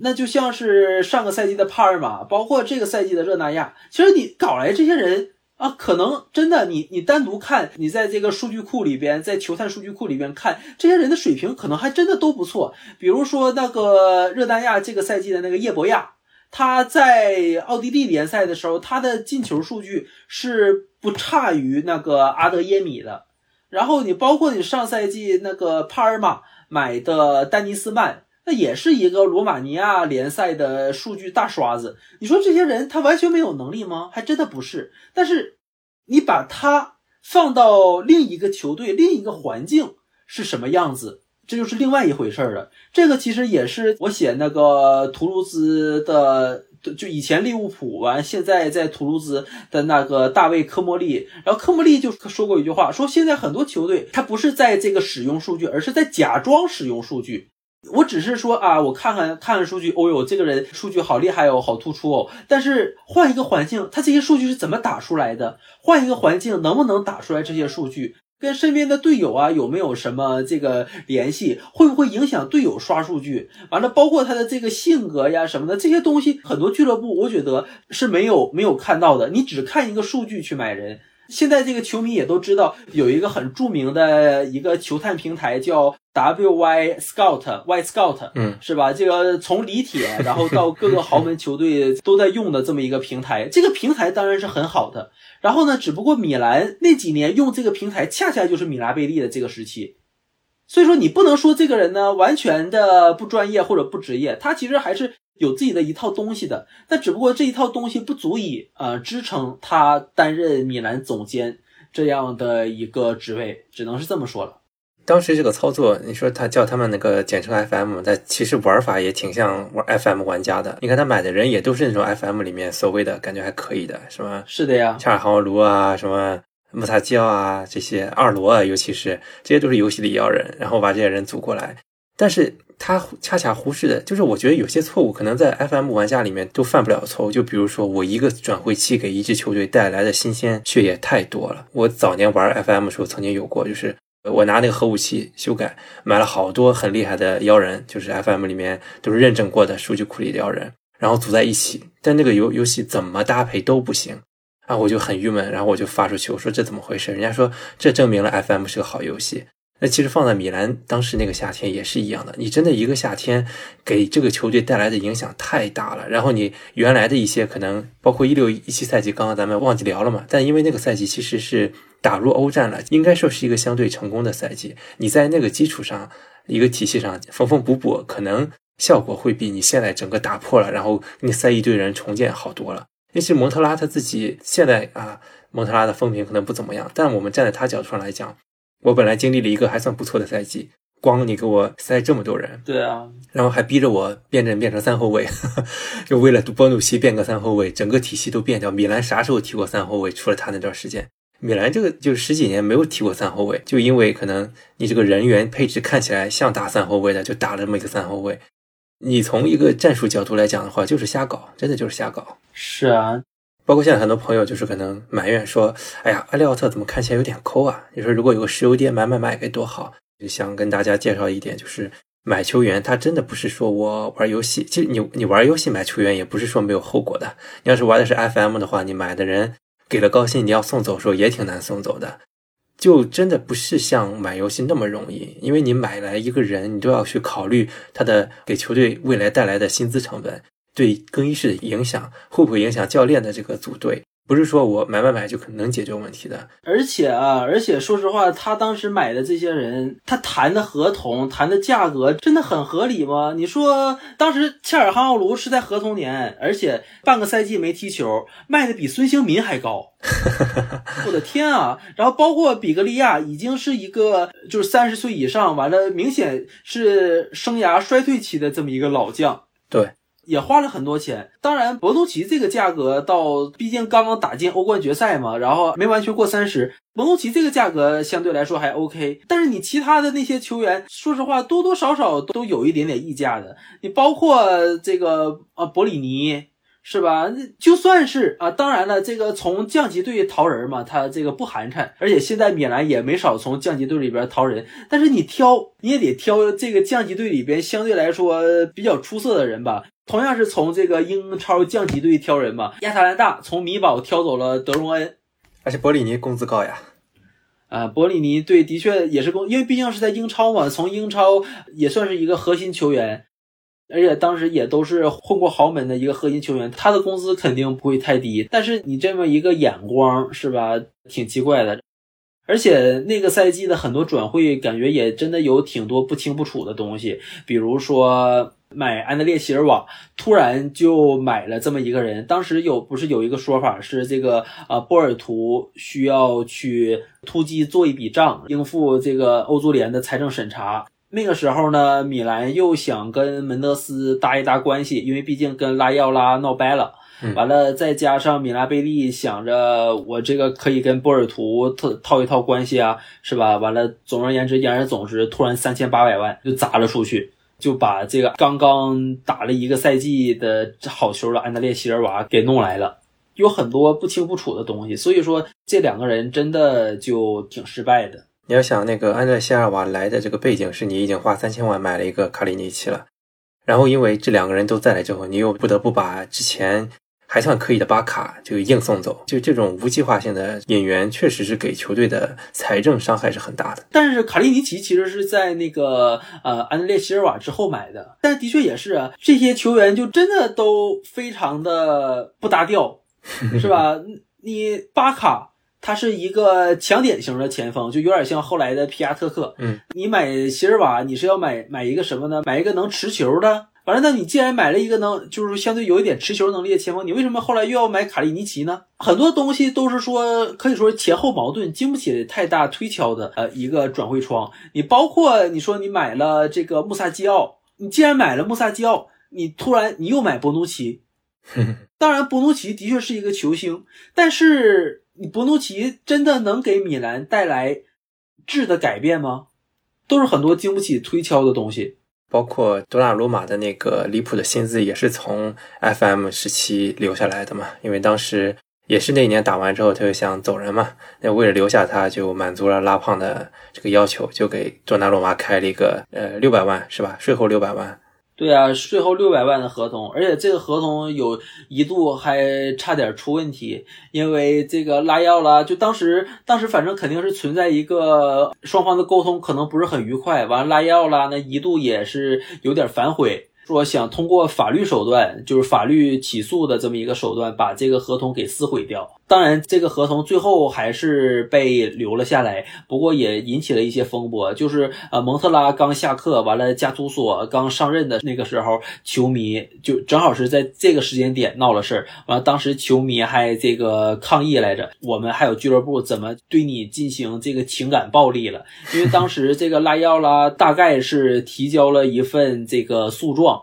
那就像是上个赛季的帕尔马，包括这个赛季的热那亚，其实你搞来这些人。啊，可能真的，你你单独看，你在这个数据库里边，在球探数据库里边看这些人的水平，可能还真的都不错。比如说那个热那亚这个赛季的那个叶博亚，他在奥地利联赛的时候，他的进球数据是不差于那个阿德耶米的。然后你包括你上赛季那个帕尔马买的丹尼斯曼。那也是一个罗马尼亚联赛的数据大刷子。你说这些人他完全没有能力吗？还真的不是。但是你把他放到另一个球队、另一个环境是什么样子，这就是另外一回事了。这个其实也是我写那个图卢兹的，就以前利物浦完，现在在图卢兹的那个大卫科莫利。然后科莫利就说过一句话，说现在很多球队他不是在这个使用数据，而是在假装使用数据。我只是说啊，我看看看看数据，哦呦，这个人数据好厉害哦，好突出哦。但是换一个环境，他这些数据是怎么打出来的？换一个环境，能不能打出来这些数据？跟身边的队友啊有没有什么这个联系？会不会影响队友刷数据？完了，包括他的这个性格呀什么的这些东西，很多俱乐部我觉得是没有没有看到的。你只看一个数据去买人。现在这个球迷也都知道，有一个很著名的一个球探平台叫 WY Scout，Y Scout，嗯，是吧？这个从李铁，然后到各个豪门球队都在用的这么一个平台，这个平台当然是很好的。然后呢，只不过米兰那几年用这个平台，恰恰就是米拉贝利的这个时期。所以说，你不能说这个人呢完全的不专业或者不职业，他其实还是。有自己的一套东西的，但只不过这一套东西不足以呃支撑他担任米兰总监这样的一个职位，只能是这么说了。当时这个操作，你说他叫他们那个简称 FM，但其实玩法也挺像玩 FM 玩家的。你看他买的人也都是那种 FM 里面所谓的感觉还可以的，什么是的呀，恰尔豪卢啊，什么穆萨基奥啊，这些二罗啊，尤其是这些都是游戏里要人，然后把这些人组过来，但是。他恰恰忽视的就是，我觉得有些错误可能在 FM 玩家里面都犯不了错误。就比如说，我一个转会期给一支球队带来的新鲜血液太多了。我早年玩 FM 的时候曾经有过，就是我拿那个核武器修改，买了好多很厉害的妖人，就是 FM 里面都是认证过的数据库里的妖人，然后组在一起。但那个游游戏怎么搭配都不行啊，我就很郁闷，然后我就发出去，我说这怎么回事？人家说这证明了 FM 是个好游戏。那其实放在米兰当时那个夏天也是一样的，你真的一个夏天给这个球队带来的影响太大了。然后你原来的一些可能包括一六一七赛季，刚刚咱们忘记聊了嘛，但因为那个赛季其实是打入欧战了，应该说是一个相对成功的赛季。你在那个基础上，一个体系上缝缝补补，可能效果会比你现在整个打破了，然后你塞一堆人重建好多了。尤其蒙特拉他自己现在啊，蒙特拉的风评可能不怎么样，但我们站在他角度上来讲。我本来经历了一个还算不错的赛季，光你给我塞这么多人，对啊，然后还逼着我变阵变成三后卫，就为了博努奇变个三后卫，整个体系都变掉。米兰啥时候踢过三后卫？除了他那段时间，米兰这个就十几年没有踢过三后卫，就因为可能你这个人员配置看起来像打三后卫的，就打了这么一个三后卫。你从一个战术角度来讲的话，就是瞎搞，真的就是瞎搞。是啊。包括现在很多朋友就是可能埋怨说：“哎呀，阿利奥特怎么看起来有点抠啊？”你说如果有个石油店买买买该多好！就想跟大家介绍一点，就是买球员，他真的不是说我玩游戏，其实你你玩游戏买球员也不是说没有后果的。你要是玩的是 FM 的话，你买的人给了高薪，你要送走的时候也挺难送走的，就真的不是像买游戏那么容易，因为你买来一个人，你都要去考虑他的给球队未来带来的薪资成本。对更衣室的影响会不会影响教练的这个组队？不是说我买买买就可能解决问题的。而且啊，而且说实话，他当时买的这些人，他谈的合同、谈的价格真的很合理吗？你说当时切尔汉奥卢是在合同年，而且半个赛季没踢球，卖的比孙兴民还高。我的天啊！然后包括比格利亚已经是一个就是三十岁以上，完了明显是生涯衰退期的这么一个老将。对。也花了很多钱，当然博努奇这个价格到，毕竟刚刚打进欧冠决赛嘛，然后没完全过三十，博努奇这个价格相对来说还 OK。但是你其他的那些球员，说实话多多少少都有一点点溢价的，你包括这个啊博里尼。是吧？就算是啊，当然了，这个从降级队淘人嘛，他这个不寒碜，而且现在米兰也没少从降级队里边淘人。但是你挑，你也得挑这个降级队里边相对来说比较出色的人吧。同样是从这个英超降级队挑人嘛，亚特兰大从米堡挑走了德容恩，而且博里尼工资高呀。啊，博里尼对，的确也是工，因为毕竟是在英超嘛，从英超也算是一个核心球员。而且当时也都是混过豪门的一个核心球员，他的工资肯定不会太低。但是你这么一个眼光是吧，挺奇怪的。而且那个赛季的很多转会，感觉也真的有挺多不清不楚的东西。比如说买安德烈席尔瓦，突然就买了这么一个人。当时有不是有一个说法是这个啊，波尔图需要去突击做一笔账，应付这个欧足联的财政审查。那个时候呢，米兰又想跟门德斯搭一搭关系，因为毕竟跟拉伊奥拉闹掰了。完了，再加上米拉贝利想着我这个可以跟波尔图套套一套关系啊，是吧？完了，总而言之，言而总之，突然三千八百万就砸了出去，就把这个刚刚打了一个赛季的好球的安德烈希尔瓦给弄来了，有很多不清不楚的东西。所以说，这两个人真的就挺失败的。你要想那个安德烈·希尔瓦来的这个背景是你已经花三千万买了一个卡里尼奇了，然后因为这两个人都在了之后，你又不得不把之前还算可以的巴卡就硬送走，就这种无计划性的引援，确实是给球队的财政伤害是很大的。但是卡利尼奇其实是在那个呃安德烈席尔瓦之后买的，但的确也是啊，这些球员就真的都非常的不搭调，是吧？你巴卡。他是一个强点型的前锋，就有点像后来的皮亚特克。嗯，你买席尔瓦，你是要买买一个什么呢？买一个能持球的。完了，那你既然买了一个能，就是相对有一点持球能力的前锋，你为什么后来又要买卡利尼奇呢？很多东西都是说，可以说前后矛盾，经不起太大推敲的。呃，一个转会窗，你包括你说你买了这个穆萨基奥，你既然买了穆萨基奥，你突然你又买博努奇。当然，博努奇的确是一个球星，但是。你博努奇真的能给米兰带来质的改变吗？都是很多经不起推敲的东西。包括多纳鲁马的那个离谱的薪资，也是从 FM 时期留下来的嘛。因为当时也是那一年打完之后，他就想走人嘛。那为了留下他，就满足了拉胖的这个要求，就给多纳鲁马开了一个呃六百万是吧？税后六百万。对啊，税后六百万的合同，而且这个合同有一度还差点出问题，因为这个拉药啦，就当时当时反正肯定是存在一个双方的沟通可能不是很愉快，完了拉药啦，那一度也是有点反悔。说想通过法律手段，就是法律起诉的这么一个手段，把这个合同给撕毁掉。当然，这个合同最后还是被留了下来，不过也引起了一些风波。就是呃，蒙特拉刚下课，完了加图索刚上任的那个时候，球迷就正好是在这个时间点闹了事儿。完了，当时球迷还这个抗议来着，我们还有俱乐部怎么对你进行这个情感暴力了？因为当时这个拉药拉大概是提交了一份这个诉状。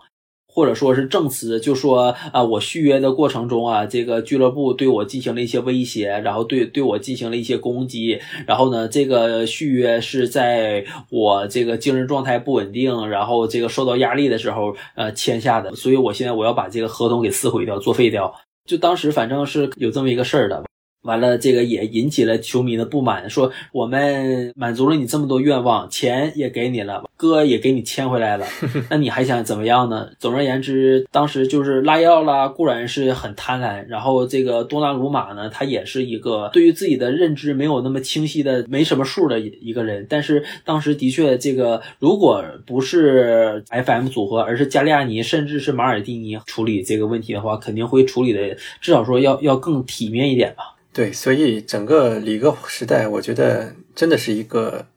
或者说是证词，就说啊，我续约的过程中啊，这个俱乐部对我进行了一些威胁，然后对对我进行了一些攻击，然后呢，这个续约是在我这个精神状态不稳定，然后这个受到压力的时候呃签下的，所以我现在我要把这个合同给撕毁掉，作废掉。就当时反正是有这么一个事儿的。完了，这个也引起了球迷的不满，说我们满足了你这么多愿望，钱也给你了，哥也给你签回来了，那你还想怎么样呢？总而言之，当时就是拉奥拉固然是很贪婪，然后这个多纳鲁马呢，他也是一个对于自己的认知没有那么清晰的、没什么数的一个人。但是当时的确，这个如果不是 FM 组合，而是加利亚尼甚至是马尔蒂尼处理这个问题的话，肯定会处理的至少说要要更体面一点吧。对，所以整个里戈时代，我觉得真的是一个，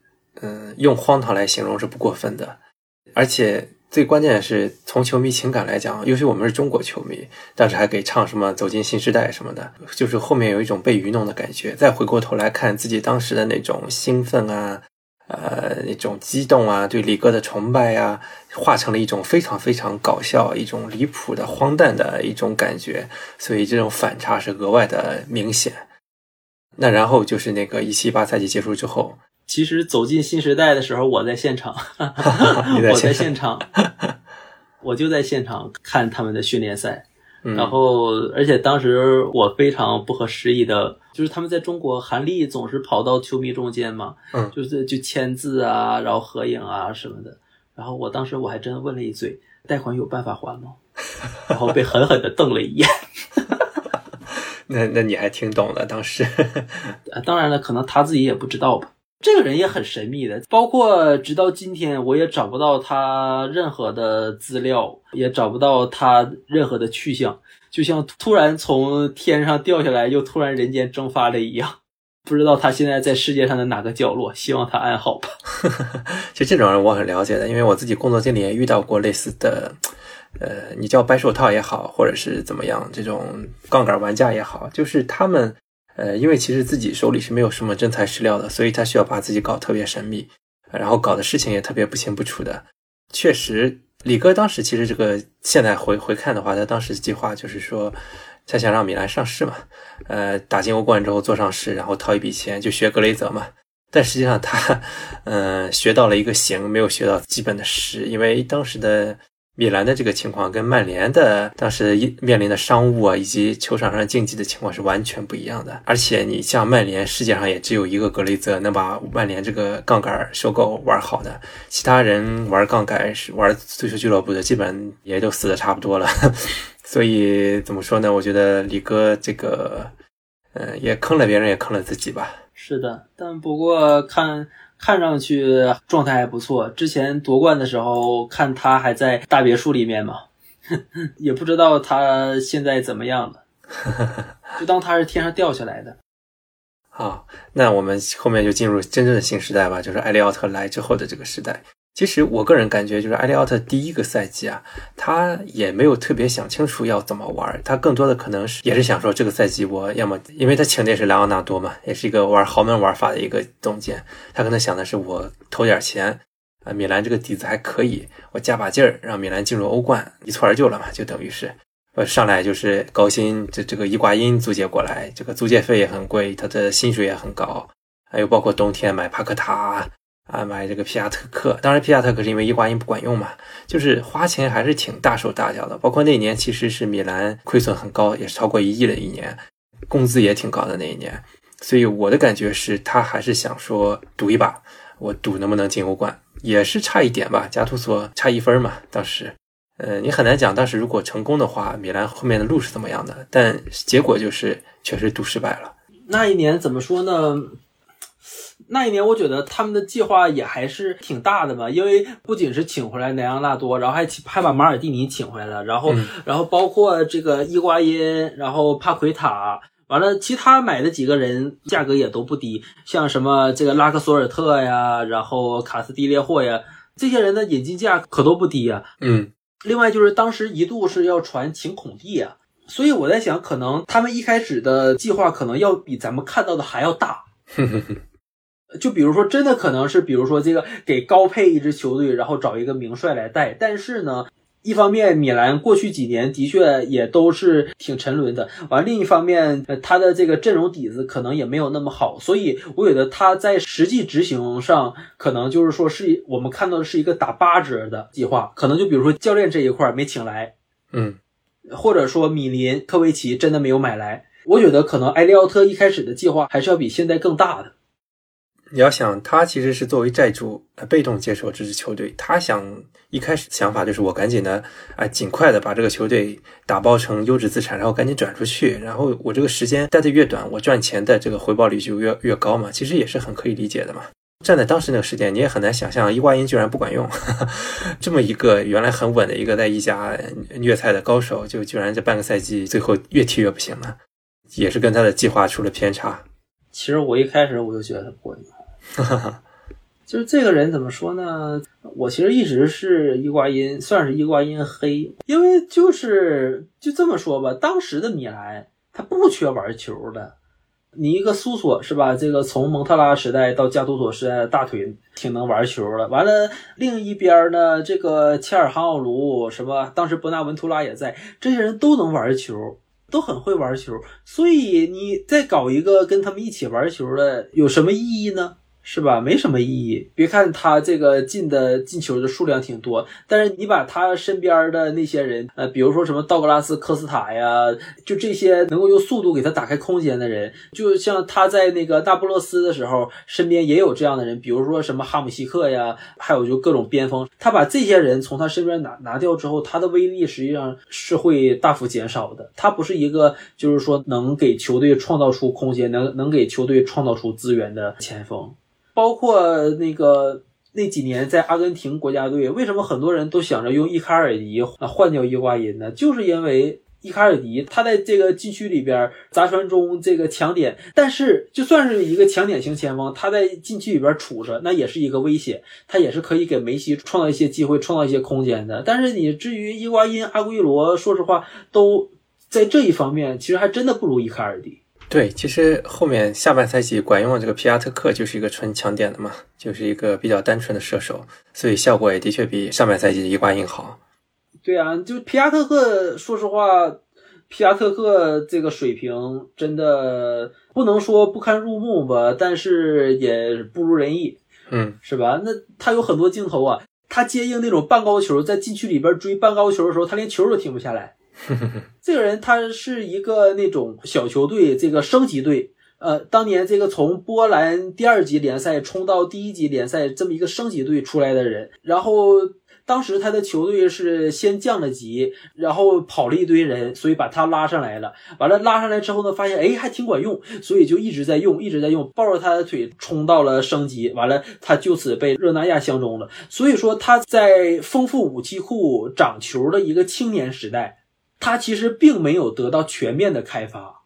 嗯，用荒唐来形容是不过分的。而且最关键的是，从球迷情感来讲，尤其我们是中国球迷，当时还给唱什么“走进新时代”什么的，就是后面有一种被愚弄的感觉。再回过头来看自己当时的那种兴奋啊。呃，那种激动啊，对李哥的崇拜啊，化成了一种非常非常搞笑、一种离谱的荒诞的一种感觉，所以这种反差是额外的明显。那然后就是那个一七八赛季结束之后，其实走进新时代的时候，我在现场，我在现场，我就在现场看他们的训练赛。然后，而且当时我非常不合时宜的，就是他们在中国，韩立总是跑到球迷中间嘛，嗯，就是就签字啊，然后合影啊什么的。然后我当时我还真问了一嘴，贷款有办法还吗？然后被狠狠的瞪了一眼。那那你还挺懂的，当时。当然了，可能他自己也不知道吧。这个人也很神秘的，包括直到今天，我也找不到他任何的资料，也找不到他任何的去向，就像突然从天上掉下来，又突然人间蒸发了一样。不知道他现在在世界上的哪个角落，希望他安好吧。其实这种人我很了解的，因为我自己工作经历也遇到过类似的，呃，你叫白手套也好，或者是怎么样，这种杠杆玩家也好，就是他们。呃，因为其实自己手里是没有什么真材实料的，所以他需要把自己搞特别神秘，然后搞的事情也特别不清不楚的。确实，李哥当时其实这个现在回回看的话，他当时计划就是说，他想让米兰上市嘛，呃，打进欧冠之后做上市，然后掏一笔钱，就学格雷泽嘛。但实际上他，嗯，学到了一个形，没有学到基本的实，因为当时的。米兰的这个情况跟曼联的当时面临的商务啊，以及球场上竞技的情况是完全不一样的。而且你像曼联，世界上也只有一个格雷泽能把曼联这个杠杆收购玩好的，其他人玩杠杆是玩足球俱乐部的，基本也都死的差不多了。所以怎么说呢？我觉得李哥这个，呃，也坑了别人，也坑了自己吧。是的，但不过看。看上去状态还不错。之前夺冠的时候，看他还在大别墅里面嘛，也不知道他现在怎么样了。就当他是天上掉下来的。好，那我们后面就进入真正的新时代吧，就是埃利奥特来之后的这个时代。其实我个人感觉，就是埃利奥特第一个赛季啊，他也没有特别想清楚要怎么玩，他更多的可能是也是想说，这个赛季我要么，因为他请的也是莱昂纳多嘛，也是一个玩豪门玩法的一个总监，他可能想的是我投点钱啊，米兰这个底子还可以，我加把劲儿，让米兰进入欧冠，一蹴而就了嘛，就等于是，我上来就是高薪，这这个伊瓜因租借过来，这个租借费也很贵，他的薪水也很高，还有包括冬天买帕克塔。啊，买这个皮亚特克，当然皮亚特克是因为伊瓜因不管用嘛，就是花钱还是挺大手大脚的。包括那年其实是米兰亏损很高，也是超过一亿的一年，工资也挺高的那一年。所以我的感觉是他还是想说赌一把，我赌能不能进欧冠，也是差一点吧，加图索差一分嘛，当时，呃，你很难讲当时如果成功的话，米兰后面的路是怎么样的。但结果就是确实赌失败了。那一年怎么说呢？那一年我觉得他们的计划也还是挺大的嘛，因为不仅是请回来莱昂纳多，然后还请还把马尔蒂尼请回来了，然后、然后包括这个伊瓜因，然后帕奎塔，完了其他买的几个人价格也都不低，像什么这个拉克索尔特呀，然后卡斯蒂列霍呀，这些人的引进价可都不低呀。嗯另外就是当时一度是要传请孔蒂啊，所以我在想，可能他们一开始的计划可能要比咱们看到的还要大。就比如说，真的可能是，比如说这个给高配一支球队，然后找一个名帅来带。但是呢，一方面米兰过去几年的确也都是挺沉沦的，完另一方面，呃他的这个阵容底子可能也没有那么好，所以我觉得他在实际执行上，可能就是说是我们看到的是一个打八折的计划，可能就比如说教练这一块没请来，嗯或者说米林、科维奇真的没有买来。我觉得可能埃利奥特一开始的计划还是要比现在更大的。你要想，他其实是作为债主，被动接手这支球队。他想一开始想法就是我赶紧的，啊、尽快的把这个球队打包成优质资产，然后赶紧转出去。然后我这个时间待的越短，我赚钱的这个回报率就越越高嘛。其实也是很可以理解的嘛。站在当时那个时间，你也很难想象伊瓜因居然不管用，这么一个原来很稳的一个在意甲虐菜的高手，就居然这半个赛季最后越踢越不行了，也是跟他的计划出了偏差。其实我一开始我就觉得他不会用，就是这个人怎么说呢？我其实一直是伊瓜因，算是伊瓜因黑，因为就是就这么说吧，当时的米兰他不缺玩球的。你一个苏索是吧？这个从蒙特拉时代到加图索时代的大腿挺能玩球的。完了，另一边呢，这个切尔哈奥卢什么，当时伯纳文图拉也在，这些人都能玩球。都很会玩球，所以你再搞一个跟他们一起玩球的，有什么意义呢？是吧？没什么意义。别看他这个进的进球的数量挺多，但是你把他身边的那些人，呃，比如说什么道格拉斯科斯塔呀，就这些能够用速度给他打开空间的人，就像他在那个那不勒斯的时候，身边也有这样的人，比如说什么哈姆西克呀，还有就各种边锋，他把这些人从他身边拿拿掉之后，他的威力实际上是会大幅减少的。他不是一个就是说能给球队创造出空间，能能给球队创造出资源的前锋。包括那个那几年在阿根廷国家队，为什么很多人都想着用伊卡尔迪啊换掉伊瓜因呢？就是因为伊卡尔迪他在这个禁区里边砸传中这个抢点，但是就算是一个抢点型前锋，他在禁区里边杵着，那也是一个威胁，他也是可以给梅西创造一些机会、创造一些空间的。但是你至于伊瓜因、阿圭罗，说实话都在这一方面，其实还真的不如伊卡尔迪。对，其实后面下半赛季管用的这个皮亚特克就是一个纯抢点的嘛，就是一个比较单纯的射手，所以效果也的确比上半赛季的伊瓜因好。对啊，就皮亚特克，说实话，皮亚特克这个水平真的不能说不堪入目吧，但是也不如人意，嗯，是吧？那他有很多镜头啊，他接应那种半高球，在禁区里边追半高球的时候，他连球都停不下来。这个人他是一个那种小球队这个升级队，呃，当年这个从波兰第二级联赛冲到第一级联赛这么一个升级队出来的人，然后当时他的球队是先降了级，然后跑了一堆人，所以把他拉上来了。完了拉上来之后呢，发现哎还挺管用，所以就一直在用，一直在用，抱着他的腿冲到了升级。完了他就此被热那亚相中了。所以说他在丰富武器库长球的一个青年时代。他其实并没有得到全面的开发，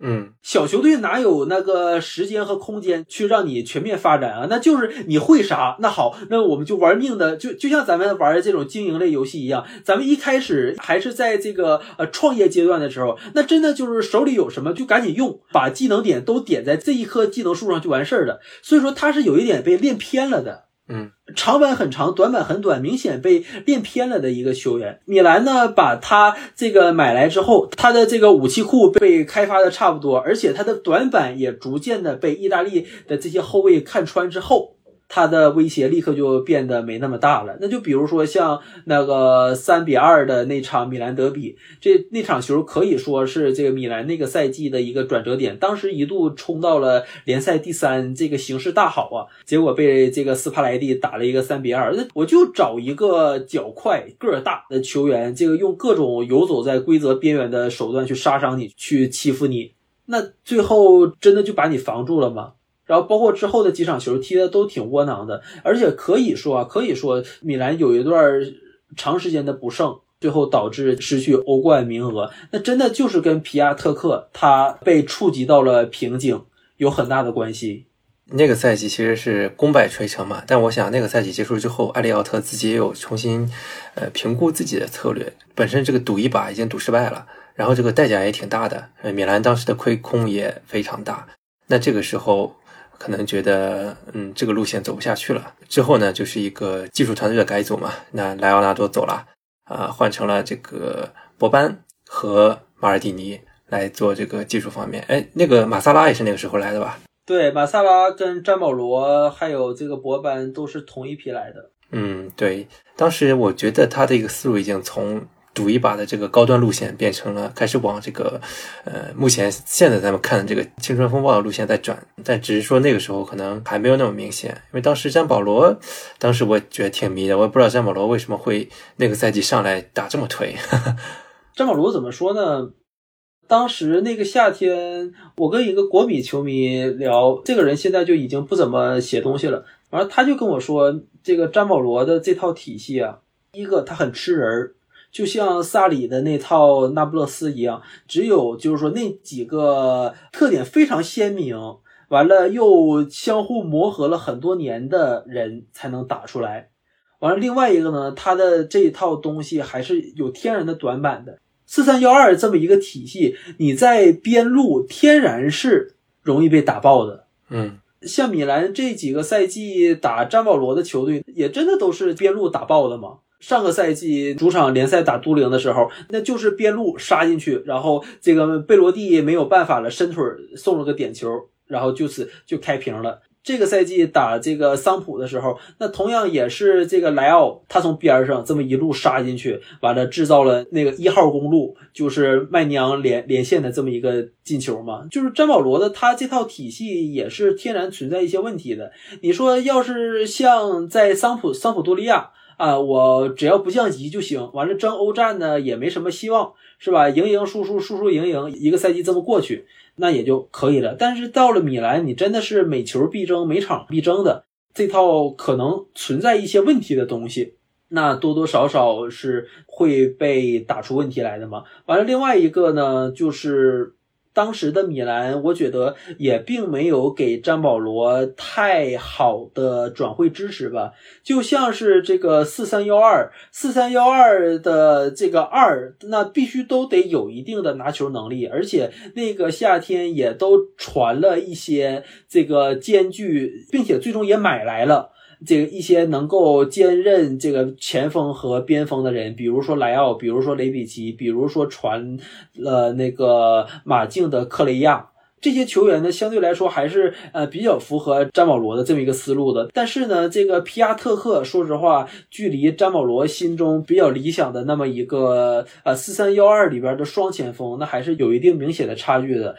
嗯，小球队哪有那个时间和空间去让你全面发展啊？那就是你会啥，那好，那我们就玩命的，就就像咱们玩这种经营类游戏一样，咱们一开始还是在这个呃创业阶段的时候，那真的就是手里有什么就赶紧用，把技能点都点在这一棵技能树上就完事儿了。所以说他是有一点被练偏了的。嗯，长板很长，短板很短，明显被练偏了的一个球员。米兰呢，把他这个买来之后，他的这个武器库被开发的差不多，而且他的短板也逐渐的被意大利的这些后卫看穿之后，他的威胁立刻就变得没那么大了。那就比如说像那个三比二的那场米兰德比，这那场球可以说是这个米兰那个赛季的一个转折点。当时一度冲到了联赛第三，这个形势大好啊，结果被这个斯帕莱蒂打了一个三比二。那我就找一个脚快、个儿大的球员，这个用各种游走在规则边缘的手段去杀伤你，去欺负你。那最后真的就把你防住了吗？然后包括之后的几场球踢的都挺窝囊的，而且可以说啊，可以说米兰有一段长时间的不胜，最后导致失去欧冠名额。那真的就是跟皮亚特克他被触及到了瓶颈有很大的关系。那个赛季其实是功败垂成嘛，但我想那个赛季结束之后，埃利奥特自己也有重新呃评估自己的策略。本身这个赌一把已经赌失败了，然后这个代价也挺大的，呃，米兰当时的亏空也非常大。那这个时候。可能觉得，嗯，这个路线走不下去了。之后呢，就是一个技术团队的改组嘛。那莱奥纳多走了，啊，换成了这个博班和马尔蒂尼来做这个技术方面。哎，那个马萨拉也是那个时候来的吧？对，马萨拉跟詹保罗还有这个博班都是同一批来的。嗯，对。当时我觉得他的一个思路已经从。赌一把的这个高端路线变成了开始往这个，呃，目前现在咱们看的这个青春风暴的路线在转，但只是说那个时候可能还没有那么明显，因为当时詹保罗，当时我觉得挺迷的，我也不知道詹保罗为什么会那个赛季上来打这么推。詹保罗怎么说呢？当时那个夏天，我跟一个国米球迷聊，这个人现在就已经不怎么写东西了，完了他就跟我说，这个詹保罗的这套体系啊，一个他很吃人儿。就像萨里的那套那不勒斯一样，只有就是说那几个特点非常鲜明，完了又相互磨合了很多年的人才能打出来。完了，另外一个呢，他的这一套东西还是有天然的短板的。四三幺二这么一个体系，你在边路天然是容易被打爆的。嗯，像米兰这几个赛季打詹保罗的球队，也真的都是边路打爆的嘛。上个赛季主场联赛打都灵的时候，那就是边路杀进去，然后这个贝罗蒂没有办法了，伸腿送了个点球，然后就此就开平了。这个赛季打这个桑普的时候，那同样也是这个莱奥，他从边上这么一路杀进去，完了制造了那个一号公路，就是麦尼昂连连线的这么一个进球嘛。就是詹保罗的他这套体系也是天然存在一些问题的。你说要是像在桑普桑普多利亚。啊，我只要不降级就行。完了，争欧战呢也没什么希望，是吧？赢赢输输，输输赢赢，一个赛季这么过去，那也就可以了。但是到了米兰，你真的是每球必争，每场必争的这套，可能存在一些问题的东西，那多多少少是会被打出问题来的嘛。完了，另外一个呢，就是。当时的米兰，我觉得也并没有给詹保罗太好的转会支持吧，就像是这个四三幺二四三幺二的这个二，那必须都得有一定的拿球能力，而且那个夏天也都传了一些这个间距，并且最终也买来了。这个一些能够兼任这个前锋和边锋的人，比如说莱奥，比如说雷比奇，比如说传了那个马竞的克雷亚，这些球员呢，相对来说还是呃比较符合詹保罗的这么一个思路的。但是呢，这个皮亚特克，说实话，距离詹保罗心中比较理想的那么一个呃四三幺二里边的双前锋，那还是有一定明显的差距的。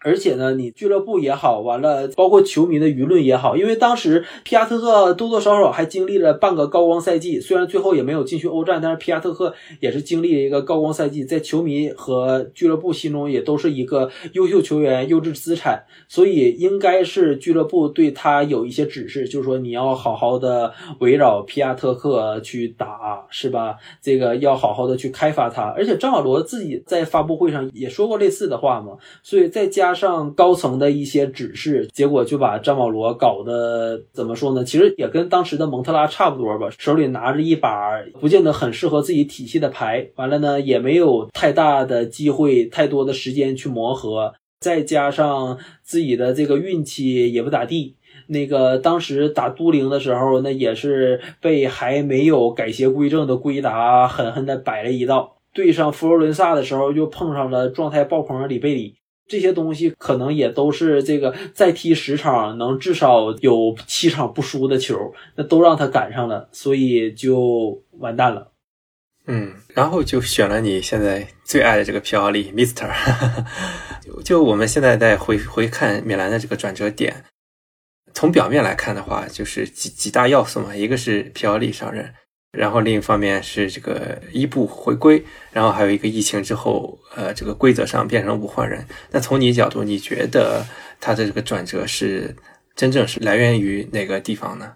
而且呢，你俱乐部也好，完了，包括球迷的舆论也好，因为当时皮亚特克多多少少还经历了半个高光赛季，虽然最后也没有进去欧战，但是皮亚特克也是经历了一个高光赛季，在球迷和俱乐部心中也都是一个优秀球员、优质资产，所以应该是俱乐部对他有一些指示，就是说你要好好的围绕皮亚特克去打，是吧？这个要好好的去开发他。而且张小罗自己在发布会上也说过类似的话嘛，所以再加。加上高层的一些指示，结果就把张保罗搞得怎么说呢？其实也跟当时的蒙特拉差不多吧，手里拿着一把不见得很适合自己体系的牌，完了呢也没有太大的机会、太多的时间去磨合，再加上自己的这个运气也不咋地。那个当时打都灵的时候，那也是被还没有改邪归正的圭达狠狠的摆了一道。对上佛罗伦萨的时候，又碰上了状态爆棚的里贝里。这些东西可能也都是这个再踢十场能至少有七场不输的球，那都让他赶上了，所以就完蛋了。嗯，然后就选了你现在最爱的这个皮奥利，Mister。就就我们现在在回回看米兰的这个转折点，从表面来看的话，就是几几大要素嘛，一个是皮奥利上任，然后另一方面是这个一步回归，然后还有一个疫情之后，呃，这个规则上变成五换人。那从你角度，你觉得他的这个转折是真正是来源于哪个地方呢？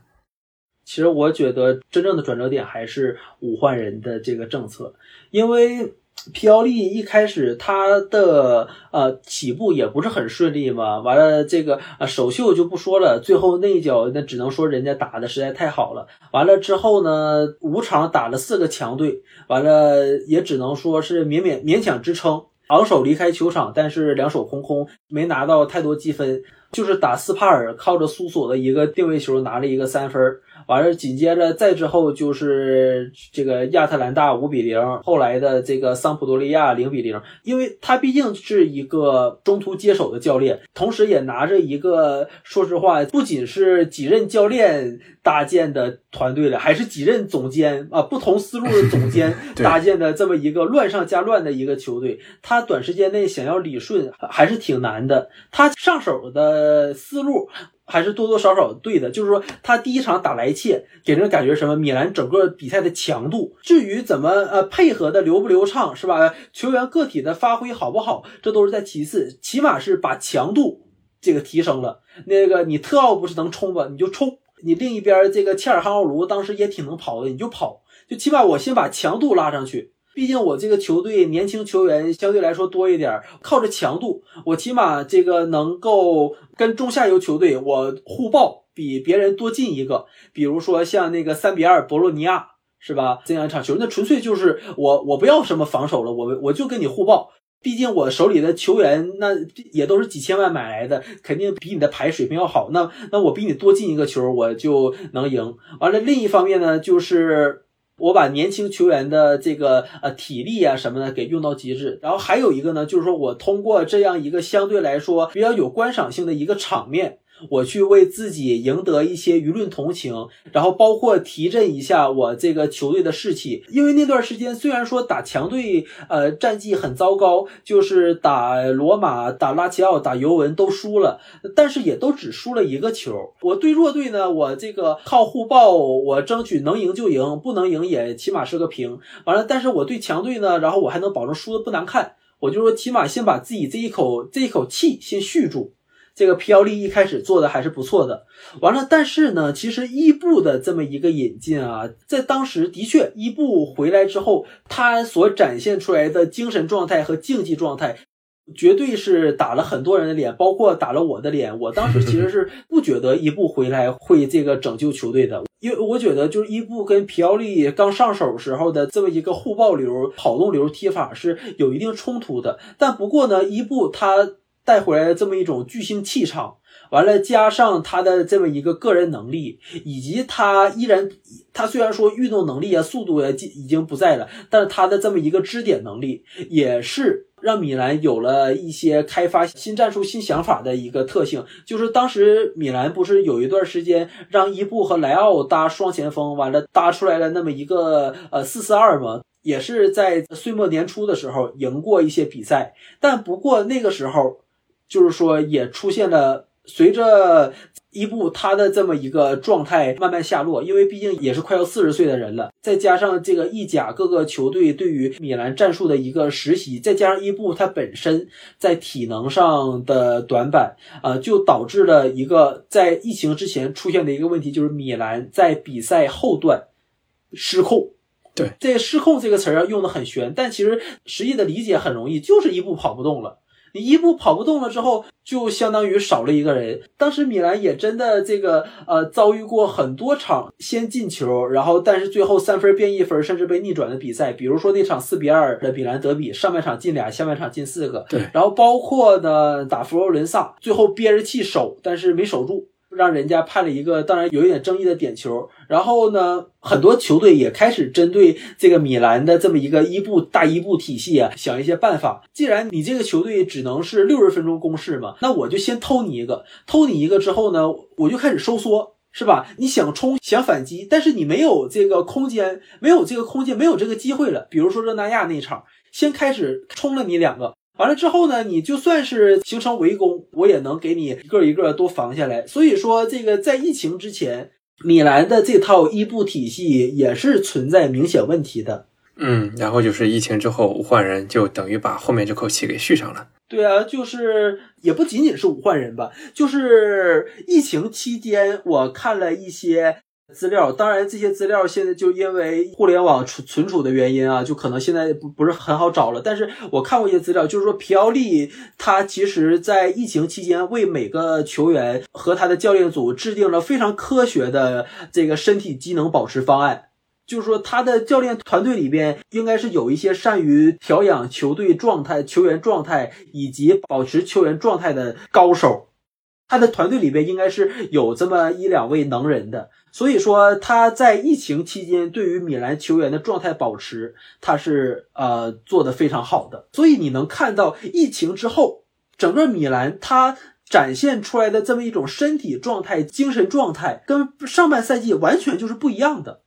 其实我觉得真正的转折点还是五换人的这个政策，因为皮奥利一开始他的呃起步也不是很顺利嘛，完了这个呃首秀就不说了，最后那一脚那只能说人家打的实在太好了。完了之后呢，五场打了四个强队，完了也只能说是勉勉勉强支撑，昂首离开球场，但是两手空空，没拿到太多积分。就是打斯帕尔，靠着苏索的一个定位球拿了一个三分儿，完了紧接着再之后就是这个亚特兰大五比零，后来的这个桑普多利亚零比零，因为他毕竟是一个中途接手的教练，同时也拿着一个说实话，不仅是几任教练搭建的团队了，还是几任总监啊，不同思路的总 监搭建的这么一个乱上加乱的一个球队，他短时间内想要理顺还是挺难的。他上手的思路还是多多少少对的，就是说他第一场打莱切，给人感觉什么？米兰整个比赛的强度，至于怎么呃配合的流不流畅是吧？球员个体的发挥好不好，这都是在其次，起码是把强度这个提升了。那个你特奥不是能冲吧，你就冲；你另一边这个切尔汉奥卢当时也挺能跑的，你就跑。就起码我先把强度拉上去。毕竟我这个球队年轻球员相对来说多一点儿，靠着强度，我起码这个能够跟中下游球队我互爆，比别人多进一个。比如说像那个三比二博洛尼亚是吧？这样一场球，那纯粹就是我我不要什么防守了，我我就跟你互爆。毕竟我手里的球员那也都是几千万买来的，肯定比你的牌水平要好。那那我比你多进一个球，我就能赢。完了，另一方面呢，就是我把年轻球员的这个呃体力啊什么的给用到极致。然后还有一个呢，就是说我通过这样一个相对来说比较有观赏性的一个场面。我去为自己赢得一些舆论同情，然后包括提振一下我这个球队的士气。因为那段时间虽然说打强队，呃，战绩很糟糕，就是打罗马、打拉齐奥、打尤文都输了，但是也都只输了一个球。我对弱队呢，我这个靠互爆，我争取能赢就赢，不能赢也起码是个平。完了，但是我对强队呢，然后我还能保证输的不难看。我就说，起码先把自己这一口这一口气先续住。这个皮奥利一开始做的还是不错的，完了，但是呢，其实伊布的这么一个引进啊，在当时的确，伊布回来之后，他所展现出来的精神状态和竞技状态，绝对是打了很多人的脸，包括打了我的脸。我当时其实是 不觉得伊布回来会这个拯救球队的，因为我觉得就是伊布跟皮奥利刚上手时候的这么一个互爆流、跑动流踢法是有一定冲突的。但不过呢，伊布他。带回来的这么一种巨星气场，完了加上他的这么一个个人能力，以及他依然，他虽然说运动能力啊、速度啊已经不在了，但是他的这么一个支点能力，也是让米兰有了一些开发新战术、新想法的一个特性。就是当时米兰不是有一段时间让伊布和莱奥搭双前锋，完了搭出来了那么一个呃四四二吗？也是在岁末年初的时候赢过一些比赛，但不过那个时候。就是说，也出现了随着伊布他的这么一个状态慢慢下落，因为毕竟也是快要四十岁的人了，再加上这个意甲各个球队对于米兰战术的一个实习，再加上伊布他本身在体能上的短板，呃，就导致了一个在疫情之前出现的一个问题，就是米兰在比赛后段失控。对，这“失控”这个词儿用的很玄，但其实实际的理解很容易，就是伊布跑不动了。你一步跑不动了之后，就相当于少了一个人。当时米兰也真的这个呃遭遇过很多场先进球，然后但是最后三分变一分，甚至被逆转的比赛。比如说那场四比二的米兰德比，上半场进俩，下半场进四个。对，然后包括呢打佛罗伦萨，最后憋着气守，但是没守住。让人家判了一个当然有一点争议的点球。然后呢，很多球队也开始针对这个米兰的这么一个伊布大伊布体系啊，想一些办法。既然你这个球队只能是六十分钟攻势嘛，那我就先偷你一个，偷你一个之后呢，我就开始收缩。是吧？你想冲想反击，但是你没有这个空间，没有这个空间，没有这个机会了。比如说热那亚那场，先开始冲了你两个，完了之后呢，你就算是形成围攻，我也能给你一个一个都防下来。所以说，这个在疫情之前，米兰的这套伊布体系也是存在明显问题的。嗯，然后就是疫情之后武换人，就等于把后面这口气给续上了。对啊，就是也不仅仅是武换人吧，就是疫情期间，我看了一些资料，当然这些资料现在就因为互联网存存储的原因啊，就可能现在不不是很好找了。但是我看过一些资料，就是说皮奥利他其实在疫情期间为每个球员和他的教练组制定了非常科学的这个身体机能保持方案。就是说，他的教练团队里边应该是有一些善于调养球队状态、球员状态以及保持球员状态的高手。他的团队里边应该是有这么一两位能人的。所以说，他在疫情期间对于米兰球员的状态保持，他是呃做的非常好的。所以你能看到疫情之后，整个米兰他展现出来的这么一种身体状态、精神状态，跟上半赛季完全就是不一样的。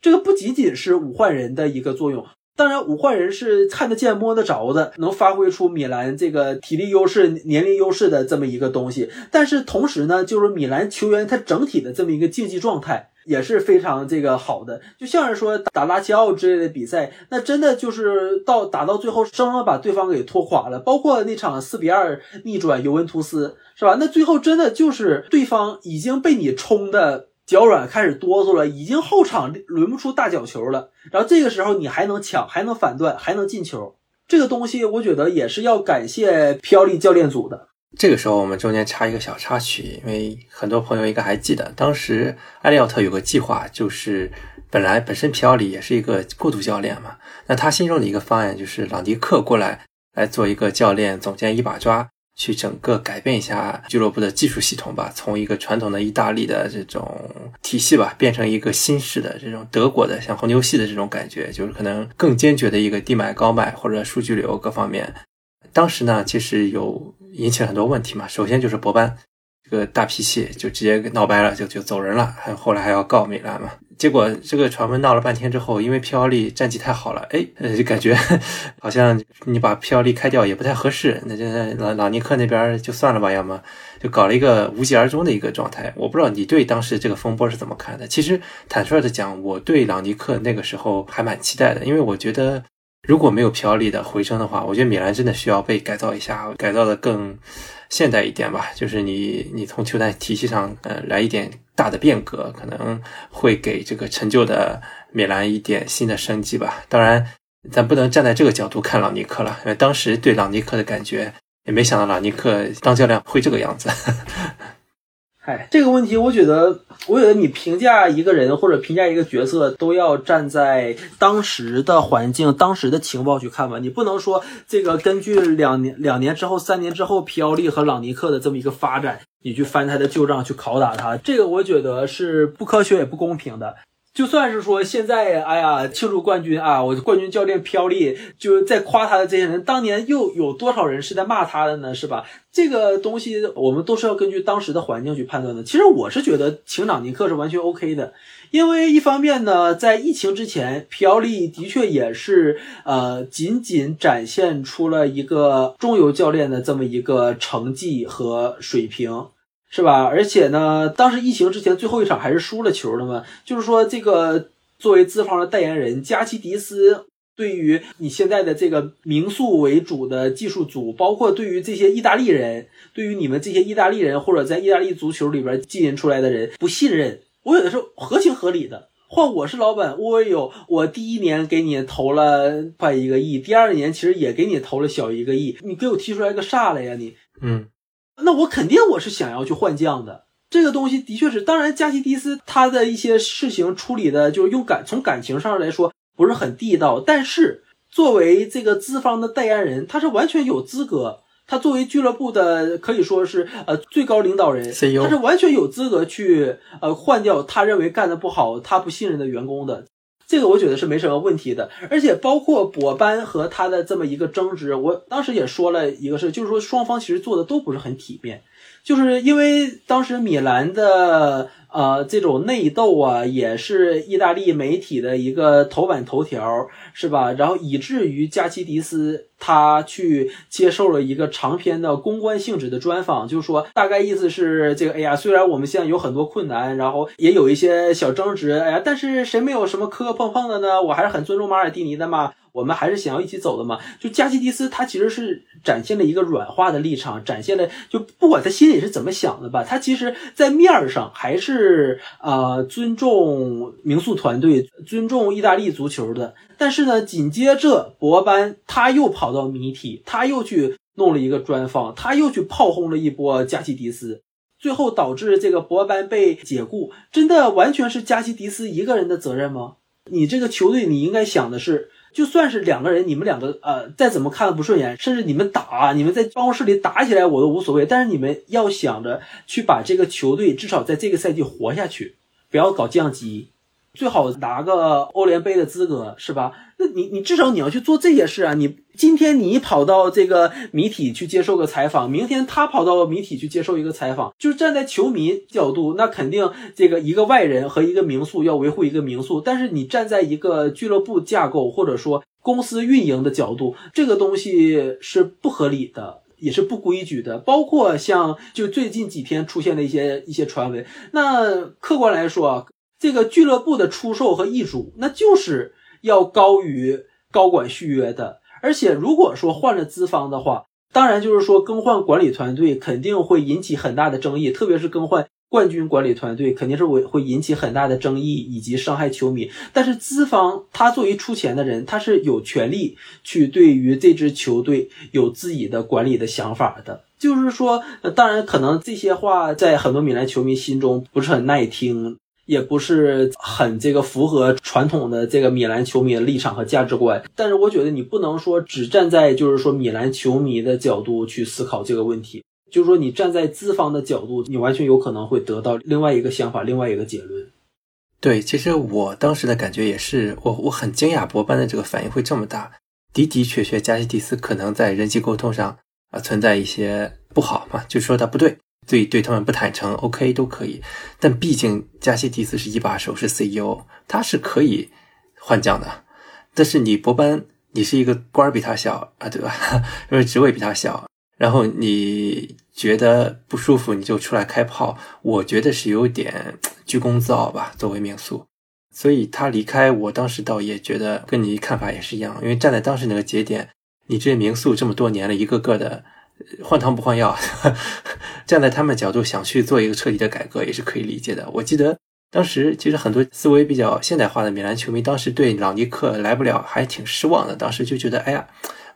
这个不仅仅是五换人的一个作用，当然五换人是看得见摸得着的，能发挥出米兰这个体力优势、年龄优势的这么一个东西。但是同时呢，就是米兰球员他整体的这么一个竞技状态也是非常这个好的。就像是说打拉齐奥之类的比赛，那真的就是到打到最后，生生把对方给拖垮了。包括那场四比二逆转尤文图斯，是吧？那最后真的就是对方已经被你冲的。脚软开始哆嗦了，已经后场轮不出大角球了。然后这个时候你还能抢，还能反断，还能进球，这个东西我觉得也是要感谢皮奥利教练组的。这个时候我们中间插一个小插曲，因为很多朋友应该还记得，当时埃利奥特有个计划，就是本来本身皮奥利也是一个过渡教练嘛，那他心中的一个方案就是朗迪克过来来做一个教练，总监一把抓。去整个改变一下俱乐部的技术系统吧，从一个传统的意大利的这种体系吧，变成一个新式的这种德国的像红牛系的这种感觉，就是可能更坚决的一个低买高卖或者数据流各方面。当时呢，其实有引起了很多问题嘛。首先就是博班这个大脾气，就直接闹掰了，就就走人了，还后来还要告米兰嘛。结果这个传闻闹了半天之后，因为皮奥利战绩太好了，哎，就感觉 好像你把皮奥利开掉也不太合适，那就老老尼克那边就算了吧，要么就搞了一个无疾而终的一个状态。我不知道你对当时这个风波是怎么看的？其实坦率的讲，我对朗尼克那个时候还蛮期待的，因为我觉得如果没有皮奥利的回升的话，我觉得米兰真的需要被改造一下，改造的更现代一点吧。就是你你从球队体系上呃来一点。大的变革可能会给这个陈旧的米兰一点新的生机吧。当然，咱不能站在这个角度看朗尼克了，因为当时对朗尼克的感觉也没想到朗尼克当教练会这个样子。哎，这个问题，我觉得，我觉得你评价一个人或者评价一个角色，都要站在当时的环境、当时的情报去看吧。你不能说这个根据两年、两年之后、三年之后皮奥利和朗尼克的这么一个发展，你去翻他的旧账去拷打他，这个我觉得是不科学也不公平的。就算是说现在，哎呀，庆祝冠军啊！我冠军教练飘利就在夸他的这些人，当年又有多少人是在骂他的呢？是吧？这个东西我们都是要根据当时的环境去判断的。其实我是觉得请朗尼克是完全 OK 的，因为一方面呢，在疫情之前，飘利的确也是呃，仅仅展现出了一个中游教练的这么一个成绩和水平。是吧？而且呢，当时疫情之前最后一场还是输了球的嘛。就是说，这个作为资方的代言人加奇迪斯，对于你现在的这个民宿为主的技术组，包括对于这些意大利人，对于你们这些意大利人或者在意大利足球里边经营出来的人不信任，我有的时候合情合理的。换我是老板，我有我第一年给你投了快一个亿，第二年其实也给你投了小一个亿，你给我踢出来个啥来呀？你嗯。那我肯定我是想要去换将的，这个东西的确是，当然加西迪斯他的一些事情处理的，就是用感从感情上来说不是很地道，但是作为这个资方的代言人，他是完全有资格他作为俱乐部的可以说是呃最高领导人他是完全有资格去呃换掉他认为干的不好、他不信任的员工的。这个我觉得是没什么问题的，而且包括博班和他的这么一个争执，我当时也说了一个事，就是说双方其实做的都不是很体面，就是因为当时米兰的呃这种内斗啊，也是意大利媒体的一个头版头条，是吧？然后以至于加西迪斯他去接受了一个长篇的公关性质的专访，就是说大概意思是这个，哎呀，虽然我们现在有很多困难，然后也有一些小争执，哎呀，但是谁没有什么磕磕碰碰的呢？我还是很尊重马尔蒂尼的嘛。我们还是想要一起走的嘛。就加西迪斯，他其实是展现了一个软化的立场，展现了就不管他心里是怎么想的吧，他其实在面儿上还是呃尊重名宿团队，尊重意大利足球的。但是呢，紧接着博班他又跑到媒体，他又去弄了一个专访，他又去炮轰了一波加西迪斯。最后导致这个博班被解雇，真的完全是加西迪斯一个人的责任吗？你这个球队，你应该想的是，就算是两个人，你们两个呃再怎么看不顺眼，甚至你们打，你们在办公室里打起来我都无所谓，但是你们要想着去把这个球队至少在这个赛季活下去，不要搞降级，最好拿个欧联杯的资格，是吧？那 你你至少你要去做这些事啊！你今天你跑到这个媒体去接受个采访，明天他跑到媒体去接受一个采访，就是站在球迷角度，那肯定这个一个外人和一个名宿要维护一个名宿，但是你站在一个俱乐部架构或者说公司运营的角度，这个东西是不合理的。也是不规矩的，包括像就最近几天出现的一些一些传闻。那客观来说啊，这个俱乐部的出售和易主，那就是要高于高管续约的。而且如果说换了资方的话，当然就是说更换管理团队肯定会引起很大的争议，特别是更换冠军管理团队，肯定是会会引起很大的争议以及伤害球迷。但是资方他作为出钱的人，他是有权利去对于这支球队有自己的管理的想法的。就是说，当然可能这些话在很多米兰球迷心中不是很耐听，也不是很这个符合传统的这个米兰球迷的立场和价值观。但是我觉得你不能说只站在就是说米兰球迷的角度去思考这个问题，就是说你站在资方的角度，你完全有可能会得到另外一个想法，另外一个结论。对，其实我当时的感觉也是，我我很惊讶博班的这个反应会这么大。的的确确，加西蒂斯可能在人际沟通上啊、存在一些不好嘛，就说他不对，对对他们不坦诚，OK 都可以。但毕竟加西蒂斯是一把手，是 CEO，他是可以换将的。但是你博班，你是一个官儿比他小啊，对吧？因 为职位比他小，然后你觉得不舒服，你就出来开炮，我觉得是有点居功自傲吧，作为名宿。所以他离开，我当时倒也觉得跟你看法也是一样，因为站在当时那个节点，你这些民宿这么多年了，一个个的换汤不换药，站在他们角度想去做一个彻底的改革，也是可以理解的。我记得当时其实很多思维比较现代化的米兰球迷，当时对朗尼克来不了还挺失望的，当时就觉得，哎呀，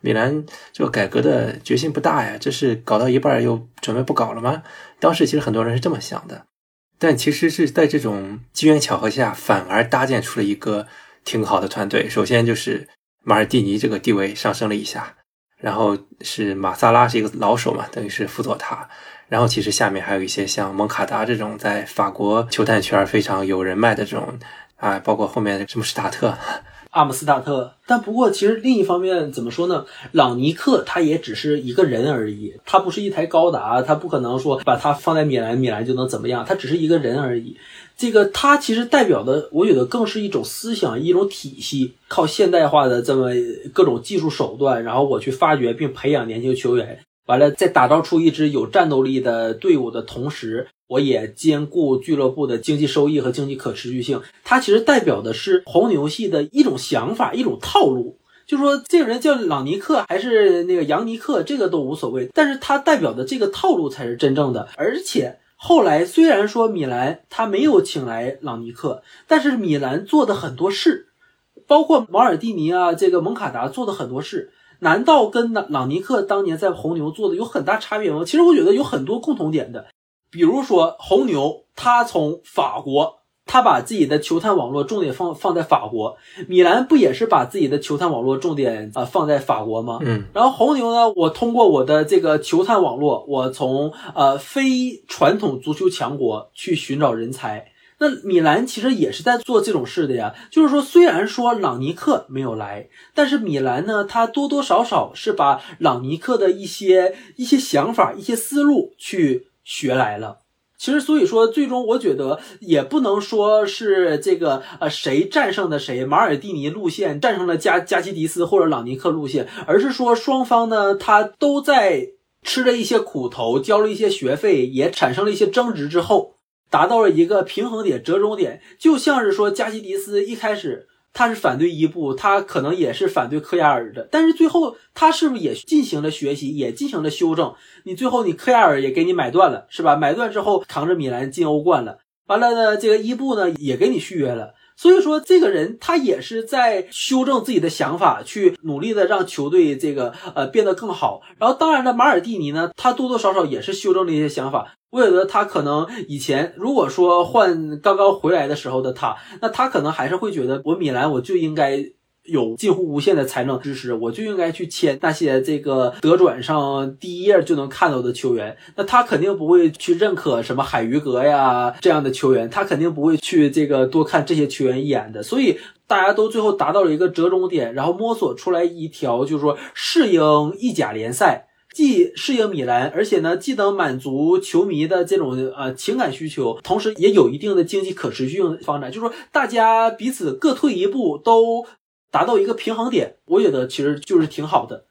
米兰这个改革的决心不大呀，这是搞到一半又准备不搞了吗？当时其实很多人是这么想的。但其实是在这种机缘巧合下，反而搭建出了一个挺好的团队。首先就是马尔蒂尼这个地位上升了一下，然后是马萨拉是一个老手嘛，等于是辅佐他。然后其实下面还有一些像蒙卡达这种在法国球探圈非常有人脉的这种啊，包括后面什么史塔特，阿姆斯塔特，但不过其实另一方面怎么说呢？朗尼克他也只是一个人而已，他不是一台高达，他不可能说把他放在米兰，米兰就能怎么样，他只是一个人而已。这个他其实代表的，我觉得更是一种思想、一种体系，靠现代化的这么各种技术手段，然后我去发掘并培养年轻球员，完了再打造出一支有战斗力的队伍的同时，我也兼顾俱乐部的经济收益和经济可持续性。它其实代表的是红牛系的一种想法，一种套路。就说这个人叫朗尼克还是那个杨尼克，这个都无所谓，但是他代表的这个套路才是真正的。而且后来虽然说米兰他没有请来朗尼克，但是米兰做的很多事，包括马尔蒂尼啊，这个蒙卡达做的很多事，难道跟朗朗尼克当年在红牛做的有很大差别吗？其实我觉得有很多共同点的，比如说红牛，他从法国他把自己的球探网络重点放放在法国，米兰不也是把自己的球探网络重点啊、呃放在法国吗？嗯然后红牛呢，我通过我的这个球探网络，我从呃非传统足球强国去寻找人才。那米兰其实也是在做这种事的呀，就是说，虽然说朗尼克没有来，但是米兰呢，他多多少少是把朗尼克的一些一些想法、一些思路去学来了。其实，所以说，最终我觉得也不能说是这个呃谁战胜的谁，马尔蒂尼路线战胜了加加基迪斯或者朗尼克路线，而是说双方呢，他都在吃了一些苦头，交了一些学费，也产生了一些争执之后，达到了一个平衡点、折中点。就像是说加基迪斯一开始他是反对伊布，他可能也是反对科亚尔的，但是最后他是不是也进行了学习，也进行了修正？你最后你科亚尔也给你买断了，是吧？买断之后扛着米兰进欧冠了，完了呢，这个伊布呢也给你续约了。所以说，这个人他也是在修正自己的想法，去努力的让球队这个呃变得更好。然后，当然了，马尔蒂尼呢，他多多少少也是修正了一些想法。我觉得他可能以前如果说换刚刚回来的时候的他，那他可能还是会觉得我米兰我就应该有近乎无限的财政支持，我就应该去签那些这个德转上第一页就能看到的球员。那他肯定不会去认可什么海鱼格呀这样的球员，他肯定不会去这个多看这些球员一眼的。所以大家都最后达到了一个折中点，然后摸索出来一条，就是说适应意甲联赛。既适应米兰，而且呢，既能满足球迷的这种呃情感需求，同时也有一定的经济可持续性发展。就是说，大家彼此各退一步，都达到一个平衡点，我觉得其实就是挺好的。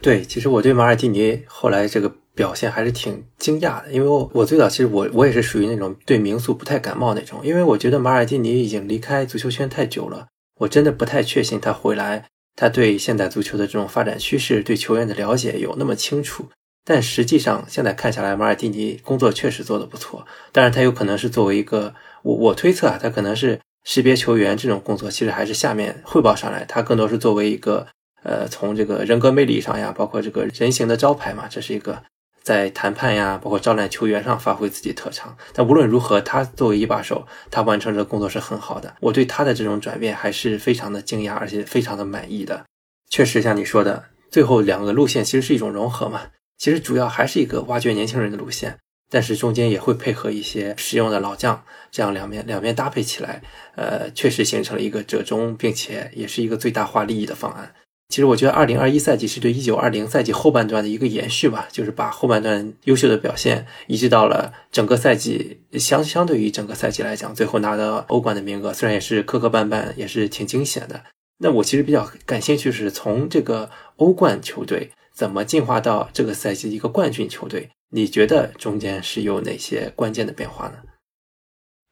对，其实我对马尔蒂尼后来这个表现还是挺惊讶的，因为我我最早其实我我也是属于那种对名宿不太感冒那种，因为我觉得马尔蒂尼已经离开足球圈太久了，我真的不太确信他回来。他对现代足球的这种发展趋势、对球员的了解有那么清楚，但实际上现在看下来，马尔蒂尼工作确实做得不错。当然，他有可能是作为一个我我推测啊，他可能是识别球员这种工作，其实还是下面汇报上来，他更多是作为一个呃从这个人格魅力上呀，包括这个人形的招牌嘛，这是一个在谈判呀，包括招揽球员上发挥自己特长。但无论如何，他作为一把手，他完成这个工作是很好的。我对他的这种转变还是非常的惊讶，而且非常的满意的。确实像你说的，最后两个路线其实是一种融合嘛。其实主要还是一个挖掘年轻人的路线，但是中间也会配合一些实用的老将，这样两面两边搭配起来，呃，确实形成了一个折中，并且也是一个最大化利益的方案。其实我觉得，二零二一赛季是对一九二零赛季后半段的一个延续吧，就是把后半段优秀的表现移植到了整个赛季，相相对于整个赛季来讲，最后拿到欧冠的名额，虽然也是磕磕绊绊，也是挺惊险的。那我其实比较感兴趣是从这个欧冠球队怎么进化到这个赛季一个冠军球队，你觉得中间是有哪些关键的变化呢？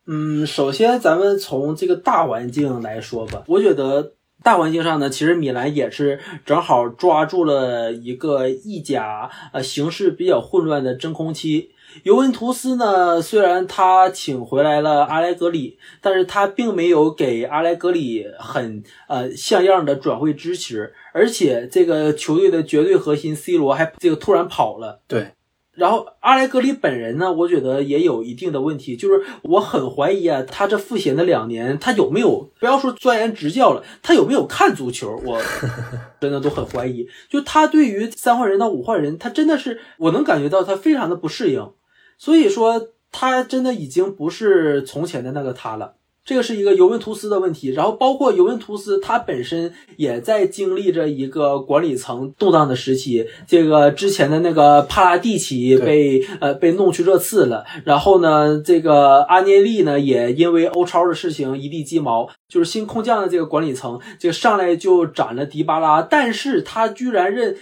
嗯，首先咱们从这个大环境来说吧，我觉得大环境上呢，其实米兰也是正好抓住了一个意甲呃形势比较混乱的真空期。尤文图斯呢，虽然他请回来了阿莱格里，但是他并没有给阿莱格里很呃像样的转会支持，而且这个球队的绝对核心 C 罗还这个突然跑了。对，然后阿莱格里本人呢，我觉得也有一定的问题，就是我很怀疑啊，他这赋闲的两年，他有没有不要说钻研执教了，他有没有看足球，我 真的都很怀疑。就他对于三换人到五换人，他真的是我能感觉到他非常的不适应，所以说他真的已经不是从前的那个他了。这个是一个尤文图斯的问题，然后包括尤文图斯，它本身也在经历着一个管理层动荡的时期。这个之前的那个帕拉蒂奇被呃被弄去热刺了，然后呢，这个阿涅利呢也因为欧超的事情一地鸡毛。就是新空降的这个管理层，这个上来就斩了迪巴拉，但是他居然认，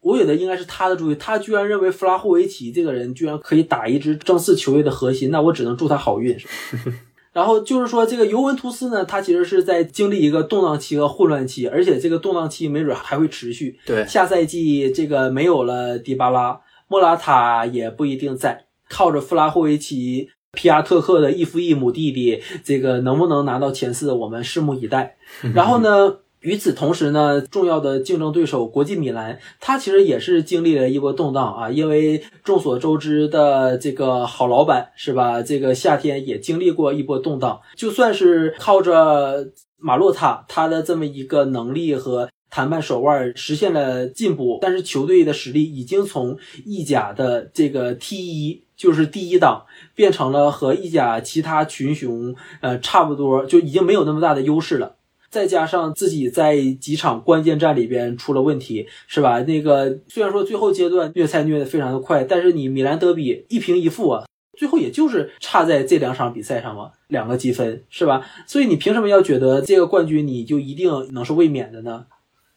我觉得应该是他的主意，他居然认为弗拉霍维奇这个人居然可以打一支正式球队的核心，那我只能祝他好运。然后就是说，这个尤文图斯呢，他其实是在经历一个动荡期和混乱期，而且这个动荡期没准还会持续。对，下赛季这个没有了迪巴拉，莫拉塔也不一定在，靠着弗拉霍维奇、皮亚特克的异父异母弟弟，这个能不能拿到前四，我们拭目以待。然后呢？与此同时呢，重要的竞争对手国际米兰，它其实也是经历了一波动荡啊，因为众所周知的这个好老板是吧？这个夏天也经历过一波动荡，就算是靠着马洛塔他的这么一个能力和谈判手腕实现了进步，但是球队的实力已经从意甲的这个 T 一，就是第一档，变成了和意甲其他群雄呃差不多，就已经没有那么大的优势了。再加上自己在几场关键战里边出了问题，是吧？那个虽然说最后阶段虐菜虐得非常的快，但是你米兰德比一平一负啊，最后也就是差在这两场比赛上嘛，两个积分，是吧？所以你凭什么要觉得这个冠军你就一定能是卫冕的呢？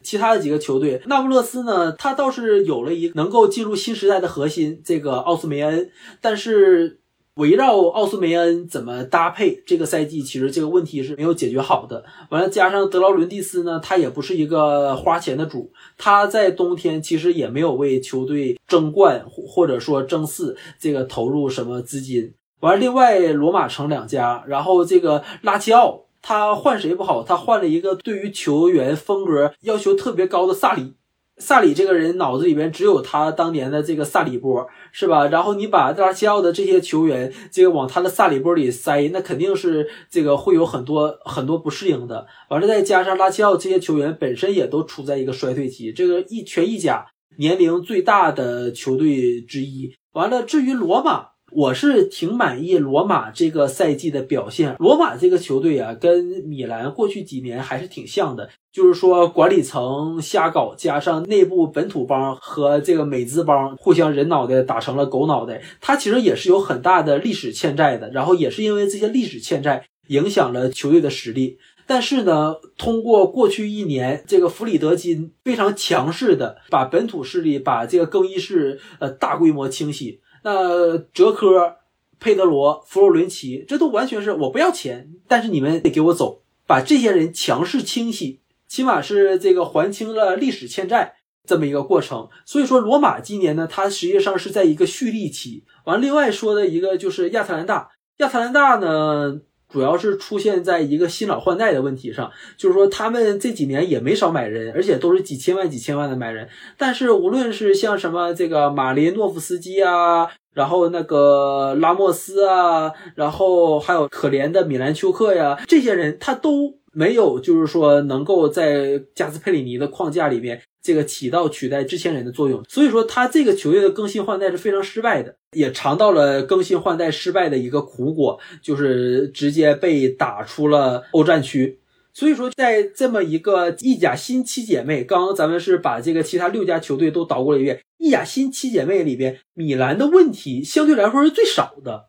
其他的几个球队，那不勒斯呢，他倒是有了一能够进入新时代的核心，这个奥斯梅恩，但是。围绕奥斯梅恩怎么搭配，这个赛季其实这个问题是没有解决好的。完了，加上德劳伦蒂斯呢，他也不是一个花钱的主，他在冬天其实也没有为球队争冠或者说争四这个投入什么资金。完了，另外罗马城两家，然后这个拉齐奥他换谁不好，他换了一个对于球员风格要求特别高的萨里。萨里这个人脑子里边只有他当年的这个萨里波，是吧？然后你把拉齐奥的这些球员，这个往他的萨里波里塞，那肯定是这个会有很多很多不适应的。完了，再加上拉齐奥这些球员本身也都处在一个衰退期，这个一全意甲年龄最大的球队之一。完了，至于罗马。我是挺满意罗马这个赛季的表现。罗马这个球队啊，跟米兰过去几年还是挺像的，就是说管理层瞎搞，加上内部本土帮和这个美资帮互相人脑袋打成了狗脑袋。他其实也是有很大的历史欠债的，然后也是因为这些历史欠债影响了球队的实力。但是呢，通过过去一年，这个弗里德金非常强势的把本土势力、把这个更衣室呃大规模清洗。那哲科、佩德罗、弗洛伦齐，这都完全是我不要钱，但是你们得给我走，把这些人强势清洗，起码是这个还清了历史欠债这么一个过程。所以说，罗马今年呢，它实际上是在一个蓄力期。完，另外说的一个就是亚特兰大，亚特兰大呢。主要是出现在一个新老换代的问题上，就是说他们这几年也没少买人，而且都是几千万、几千万的买人。但是无论是像什么这个马林诺夫斯基啊，然后那个拉莫斯啊，然后还有可怜的米兰丘克呀，这些人他都没有，就是说能够在加斯佩里尼的框架里面。这个起到取代之前人的作用，所以说他这个球队的更新换代是非常失败的，也尝到了更新换代失败的一个苦果，就是直接被打出了欧战区。所以说，在这么一个意甲新七姐妹，刚刚咱们是把这个其他六家球队都捣过了一遍，意甲新七姐妹里边，米兰的问题相对来说是最少的。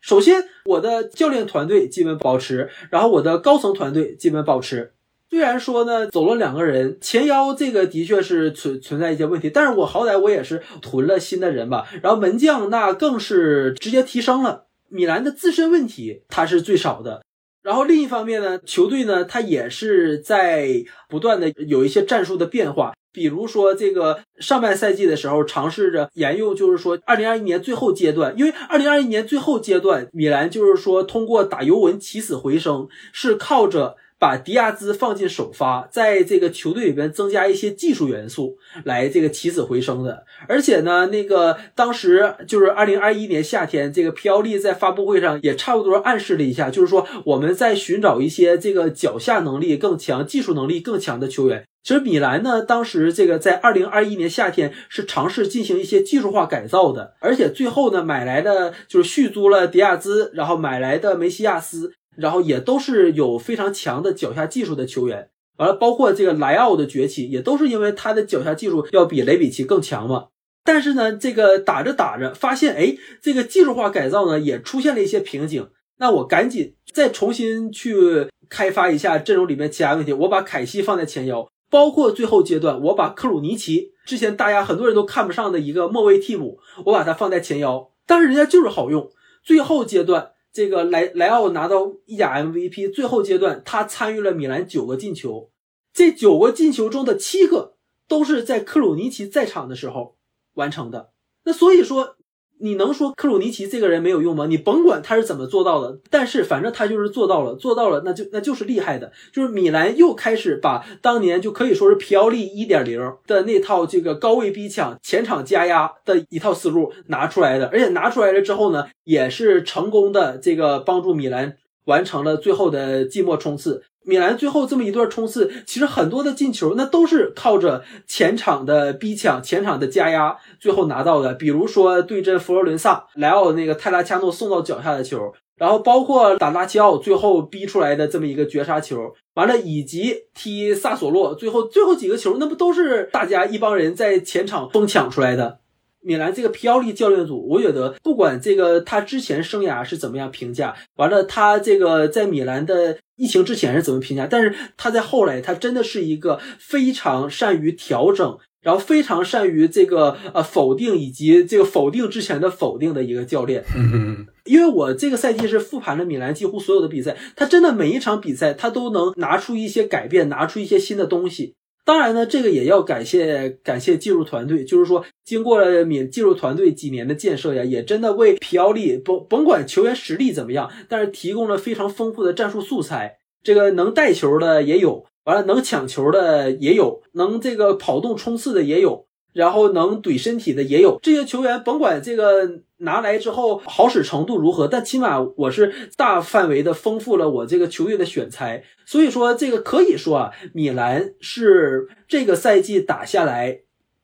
首先，我的教练团队基本保持，然后我的高层团队基本保持。虽然说呢，走了两个人，前腰这个的确是存存在一些问题，但是我好歹我也是囤了新的人吧。然后门将那更是直接提升了。米兰的自身问题它是最少的。然后另一方面呢，球队呢它也是在不断的有一些战术的变化，比如说这个上半赛季的时候尝试着沿用，就是说二零二一年最后阶段，因为二零二一年最后阶段米兰就是说通过打尤文起死回生，是靠着。把迪亚兹放进首发，在这个球队里边增加一些技术元素，来这个起死回生的。而且呢，那个当时就是二零二一年夏天，这个皮奥利在发布会上也差不多暗示了一下，就是说我们在寻找一些这个脚下能力更强、技术能力更强的球员。其实米兰呢，当时这个在二零二一年夏天是尝试进行一些技术化改造的，而且最后呢，买来的就是续租了迪亚兹，然后买来的梅西亚斯。然后也都是有非常强的脚下技术的球员，完了，包括这个莱奥的崛起，也都是因为他的脚下技术要比雷比奇更强嘛。但是呢，这个打着打着发现，哎，这个技术化改造呢也出现了一些瓶颈。那我赶紧再重新去开发一下阵容里面其他问题。我把凯西放在前腰，包括最后阶段，我把克鲁尼奇之前大家很多人都看不上的一个末位替补，我把他放在前腰，但是人家就是好用。最后阶段。这个莱莱奥拿到意甲 MVP，最后阶段他参与了米兰九个进球，这九个进球中的七个都是在克鲁尼奇在场的时候完成的。那所以说，你能说克鲁尼奇这个人没有用吗？你甭管他是怎么做到的，但是反正他就是做到了，做到了，那就那就是厉害的。就是米兰又开始把当年就可以说是皮奥利一点零的那套这个高位逼抢、前场加压的一套思路拿出来的，而且拿出来了之后呢，也是成功的这个帮助米兰完成了最后的季末冲刺。米兰最后这么一段冲刺，其实很多的进球那都是靠着前场的逼抢、前场的加压最后拿到的。比如说对阵佛罗伦萨，莱奥那个泰拉恰诺送到脚下的球，然后包括打拉齐奥最后逼出来的这么一个绝杀球，完了以及踢萨索洛最后最后几个球，那不都是大家一帮人在前场疯抢出来的？米兰这个皮奥利教练组，我觉得不管这个他之前生涯是怎么样评价，完了他这个在米兰的疫情之前是怎么评价，但是他在后来，他真的是一个非常善于调整，然后非常善于这个呃否定以及这个否定之前的否定的一个教练。嗯因为我这个赛季是复盘了米兰几乎所有的比赛，他真的每一场比赛他都能拿出一些改变，拿出一些新的东西。当然呢，这个也要感谢感谢技术团队，就是说，经过了米技术团队几年的建设呀，也真的为皮奥利甭甭管球员实力怎么样，但是提供了非常丰富的战术素材。这个能带球的也有，完了能抢球的也有，能这个跑动冲刺的也有，然后能怼身体的也有。这些球员甭管这个拿来之后好使程度如何，但起码我是大范围的丰富了我这个球队的选材。所以说，这个可以说啊，米兰是这个赛季打下来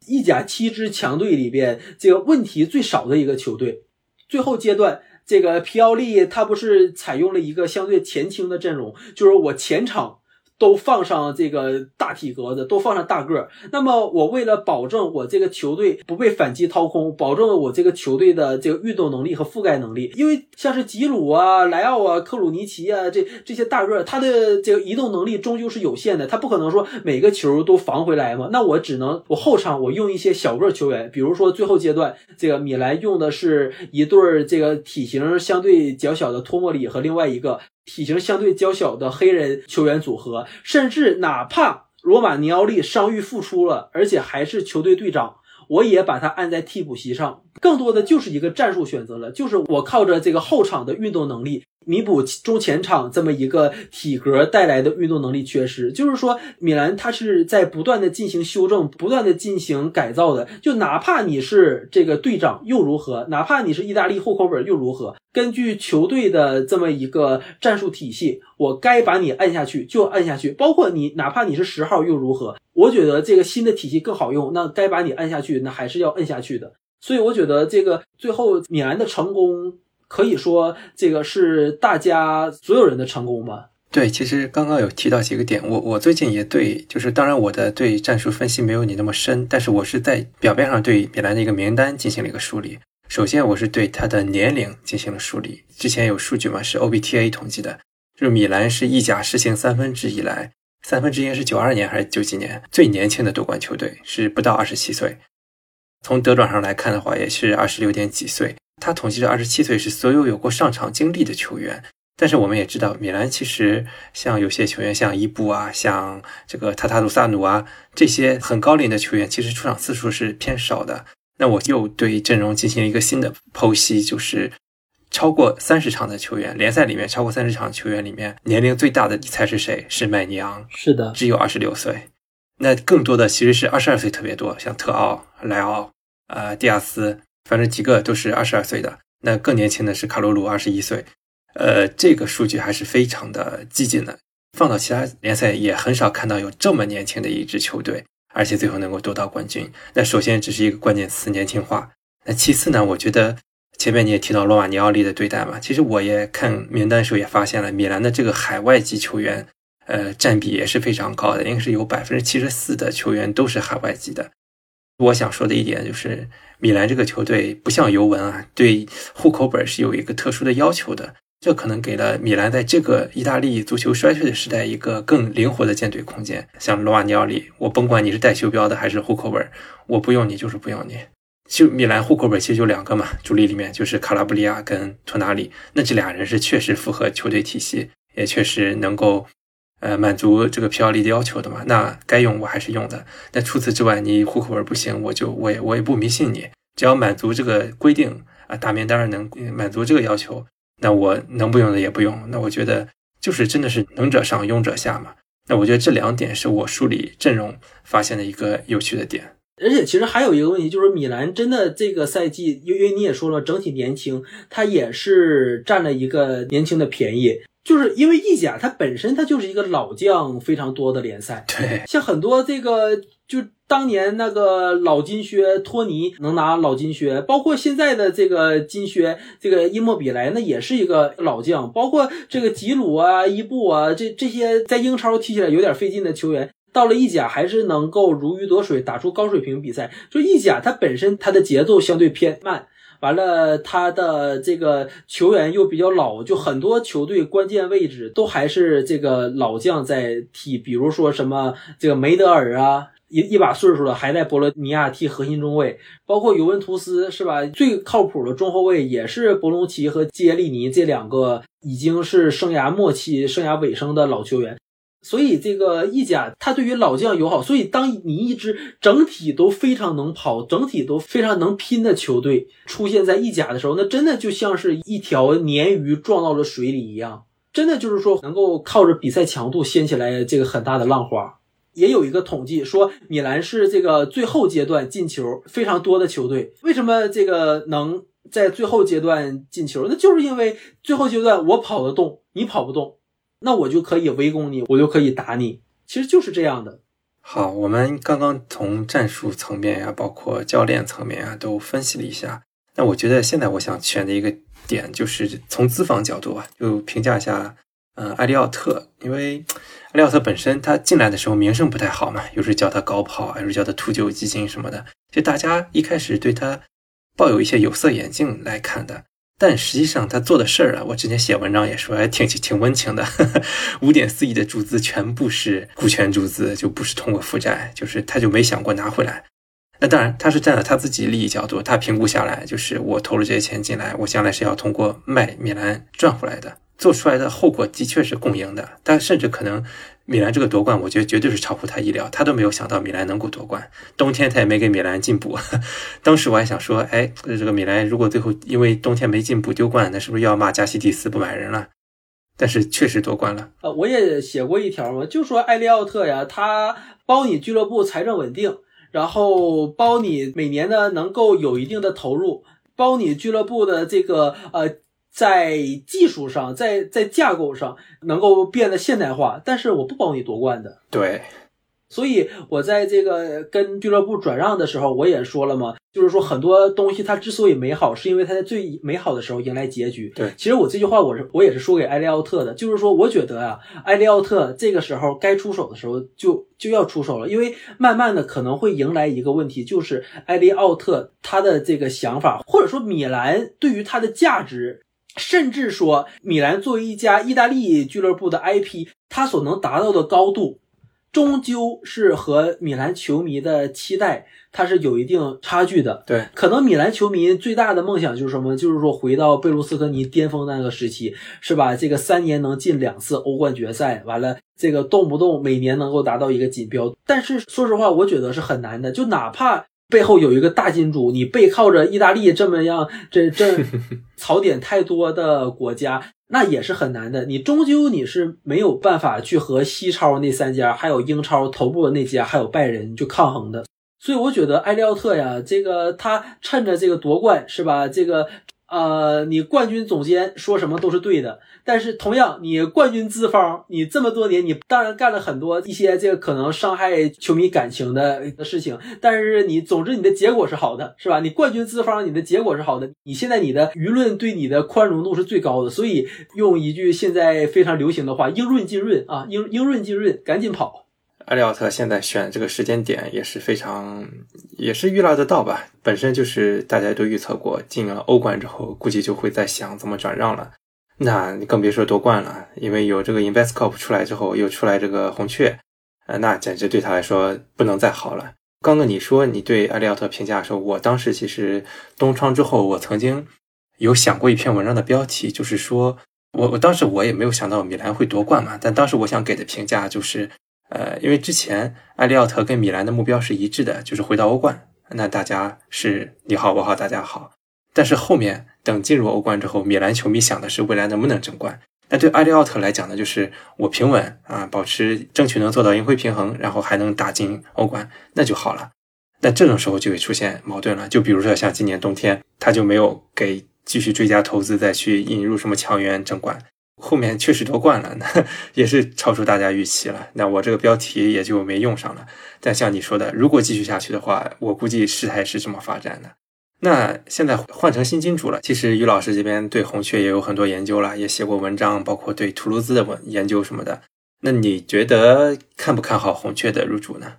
意甲七支强队里边这个问题最少的一个球队。最后阶段，这个皮奥利他不是采用了一个相对前倾的阵容，就是我前场都放上这个大体格子，都放上大个儿。那么我为了保证我这个球队不被反击掏空，保证我这个球队的这个运动能力和覆盖能力，因为像是吉鲁啊、莱奥啊、克鲁尼奇啊这这些大个儿，他的这个移动能力终究是有限的，他不可能说每个球都防回来嘛。那我只能我后场我用一些小个儿球员，比如说最后阶段这个米兰用的是一对儿这个体型相对较小的托莫里和另外一个。体型相对娇小的黑人球员组合，甚至哪怕罗马尼奥利伤愈复出了，而且还是球队队长，我也把他按在替补席上。更多的就是一个战术选择了，就是我靠着这个后场的运动能力弥补中前场这么一个体格带来的运动能力缺失。就是说，米兰他是在不断的进行修正，不断的进行改造的。就哪怕你是这个队长又如何，哪怕你是意大利户口本又如何？根据球队的这么一个战术体系，我该把你按下去就按下去，包括你哪怕你是十号又如何？我觉得这个新的体系更好用，那该把你按下去，那还是要摁下去的。所以我觉得这个最后米兰的成功，可以说这个是大家所有人的成功吗。对，其实刚刚有提到几个点，我我最近也对，就是当然我的对战术分析没有你那么深，但是我是在表面上对米兰的一个名单进行了一个梳理。首先，我是对他的年龄进行了梳理。之前有数据嘛，是 OBTA 统计的，就是米兰是意甲实行三分制以来，三分之一是九二年还是九几年最年轻的夺冠球队，是不到二十七岁。从德转上来看的话，也是二十六点几岁。他统计的二十七岁是所有有过上场经历的球员。但是我们也知道，米兰其实像有些球员，像伊布啊，像这个塔塔鲁萨努啊，这些很高龄的球员，其实出场次数是偏少的。那我又对阵容进行一个新的剖析，就是超过三十场的球员，联赛里面超过三十场的球员里面，年龄最大的你猜是谁？是麦尼昂，是的，只有二十六岁。那更多的其实是二十二岁特别多，像特奥、莱奥、呃蒂亚斯，反正几个都是二十二岁的。那更年轻的是卡罗鲁，二十一岁。呃，这个数据还是非常的激进的，放到其他联赛也很少看到有这么年轻的一支球队，而且最后能够夺到冠军。那首先只是一个关键词，年轻化。那其次呢，我觉得前面你也提到罗马尼奥利的对待嘛，其实我也看名单的时候也发现了，米兰的这个海外籍球员，呃，占比也是非常高的，应该是有百分之七十四的球员都是海外籍的。我想说的一点就是，米兰这个球队不像尤文啊，对户口本是有一个特殊的要求的。这可能给了米兰在这个意大利足球衰退的时代一个更灵活的建队空间。像罗瓦尼奥利，我甭管你是带袖标的还是户口本，我不用你就是不用你。就米兰户口本其实就两个嘛，主力里面就是卡拉布里亚跟托纳里，那这俩人是确实符合球队体系，也确实能够呃满足这个皮奥利的要求的嘛。那该用我还是用的。但除此之外，你户口本不行，我就我也我也不迷信你，只要满足这个规定。啊，大名当然能满足这个要求，那我能不用的也不用。那我觉得就是真的是能者上，庸者下嘛。那我觉得这两点是我梳理阵容发现的一个有趣的点。而且其实还有一个问题，就是米兰真的这个赛季，因为你也说了，整体年轻，他也是占了一个年轻的便宜。就是因为意甲它本身它就是一个老将非常多的联赛，对，像很多这个就当年那个老金靴托尼能拿老金靴，包括现在的这个金靴这个伊莫比莱，那也是一个老将，包括这个吉鲁啊、伊布啊，这这些在英超踢起来有点费劲的球员。到了意甲还是能够如鱼得水，打出高水平比赛。就意甲它本身它的节奏相对偏慢，完了他的这个球员又比较老，就很多球队关键位置都还是这个老将在踢，比如说什么这个梅德尔啊，一一把岁数了还在博洛尼亚踢核心中卫，包括尤文图斯是吧？最靠谱的中后卫也是博隆奇和基耶利尼这两个已经是生涯末期、生涯尾声的老球员。所以这个意甲，它对于老将友好。所以当你一支整体都非常能跑、整体都非常能拼的球队出现在意甲的时候，那真的就像是一条鲶鱼撞到了水里一样，真的就是说能够靠着比赛强度掀起来这个很大的浪花。也有一个统计说，米兰是这个最后阶段进球非常多的球队。为什么这个能在最后阶段进球？那就是因为最后阶段我跑得动，你跑不动。那我就可以围攻你，我就可以打你，其实就是这样的。好，我们刚刚从战术层面呀，包括教练层面啊，都分析了一下。那我觉得现在我想选的一个点，就是从资方角度啊，就评价一下，嗯，埃利奥特，因为埃利奥特本身他进来的时候名声不太好嘛，又是叫他高跑，又是叫他秃鹫基金什么的，就大家一开始对他抱有一些有色眼镜来看的。但实际上他做的事儿啊，我之前写文章也说，还挺挺温情的。五点四亿的注资全部是股权注资，就不是通过负债，就是他就没想过拿回来。那当然，他是站在他自己利益角度，他评估下来，就是我投了这些钱进来，我将来是要通过卖米兰赚回来的。做出来的后果的确是共赢的，但甚至可能米兰这个夺冠，我觉得绝对是超乎他意料，他都没有想到米兰能够夺冠。冬天他也没给米兰进补，当时我还想说，哎，这个米兰如果最后因为冬天没进补丢冠，那是不是要骂加西蒂斯不买人了？但是确实夺冠了。呃，我也写过一条嘛，就说艾利奥特呀，他包你俱乐部财政稳定，然后包你每年呢能够有一定的投入，包你俱乐部的这个呃。在技术上，在在架构上能够变得现代化，但是我不保你夺冠的。对，所以我在这个跟俱乐部转让的时候，我也说了嘛，就是说很多东西它之所以美好，是因为它在最美好的时候迎来结局。对，其实我这句话我是我也是说给埃利奥特的，就是说我觉得啊，埃利奥特这个时候该出手的时候就就要出手了，因为慢慢的可能会迎来一个问题，就是埃利奥特他的这个想法，或者说米兰对于他的价值。甚至说，米兰作为一家意大利俱乐部的 IP，它所能达到的高度，终究是和米兰球迷的期待，它是有一定差距的。对，可能米兰球迷最大的梦想就是什么？就是说回到贝卢斯科尼巅峰那个时期，是吧？这个三年能进两次欧冠决赛，完了这个动不动每年能够达到一个锦标。但是说实话，我觉得是很难的。就哪怕。背后有一个大金主，你背靠着意大利这么样，这 这槽点太多的国家，那也是很难的。你终究你是没有办法去和西超那三家，还有英超头部的那家，还有拜仁去抗衡的。所以我觉得埃利奥特呀，这个他趁着这个夺冠是吧？这个。呃，你冠军总监说什么都是对的，但是同样，你冠军资方，你这么多年，你当然干了很多一些这个可能伤害球迷感情的的事情，但是你总之你的结果是好的，是吧？你冠军资方，你的结果是好的，你现在你的舆论对你的宽容度是最高的，所以用一句现在非常流行的话，应润尽润啊，应应润尽润，赶紧跑。埃利奥特现在选这个时间点也是非常，也是预料得到吧？本身就是大家都预测过，进了欧冠之后，估计就会在想怎么转让了。那你更别说夺冠了，因为有这个 Investcorp 出来之后，又出来这个红雀，呃，那简直对他来说不能再好了。刚刚你说你对埃利奥特评价的时候，我当时其实东窗之后，我曾经有想过一篇文章的标题，就是说我我当时我也没有想到米兰会夺冠嘛，但当时我想给的评价就是。呃，因为之前埃利奥特跟米兰的目标是一致的，就是回到欧冠。那大家是你好我好大家好。但是后面等进入欧冠之后，米兰球迷想的是未来能不能争冠。那对埃利奥特来讲呢，就是我平稳啊，保持争取能做到盈亏平衡，然后还能打进欧冠，那就好了。那这种时候就会出现矛盾了。就比如说像今年冬天，他就没有给继续追加投资，再去引入什么强援争冠。后面确实夺冠了，那也是超出大家预期了。那我这个标题也就没用上了。但像你说的，如果继续下去的话，我估计事态是这么发展的。那现在换成新金主了，其实于老师这边对红雀也有很多研究了，也写过文章，包括对图卢兹的文研究什么的。那你觉得看不看好红雀的入主呢？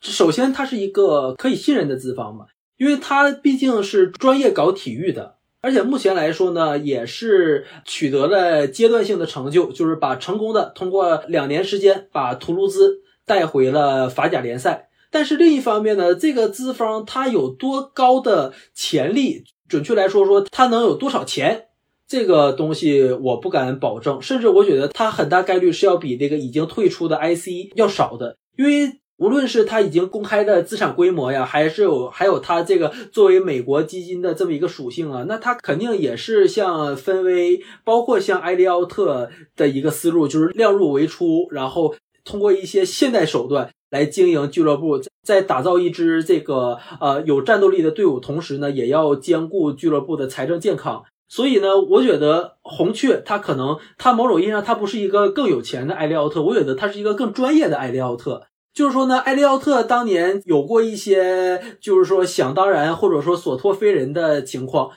首先，它是一个可以信任的资方嘛，因为它毕竟是专业搞体育的，而且目前来说呢，也是取得了阶段性的成就，就是把成功的通过两年时间把图卢兹带回了法甲联赛。但是另一方面呢，这个资方他有多高的潜力，准确来说说他能有多少钱，这个东西我不敢保证，甚至我觉得他很大概率是要比这个已经退出的 IC 要少的，因为。无论是他已经公开的资产规模呀，还是有还有他这个作为美国基金的这么一个属性啊，那他肯定也是像分威，包括像埃利奥特的一个思路，就是量入为出，然后通过一些现代手段来经营俱乐部，在打造一支这个呃有战斗力的队伍，同时呢，也要兼顾俱乐部的财政健康。所以呢，我觉得红雀他可能他某种意义上他不是一个更有钱的埃利奥特，我觉得他是一个更专业的埃利奥特。就是说呢，埃利奥特当年有过一些，就是说想当然或者说所托非人的情况，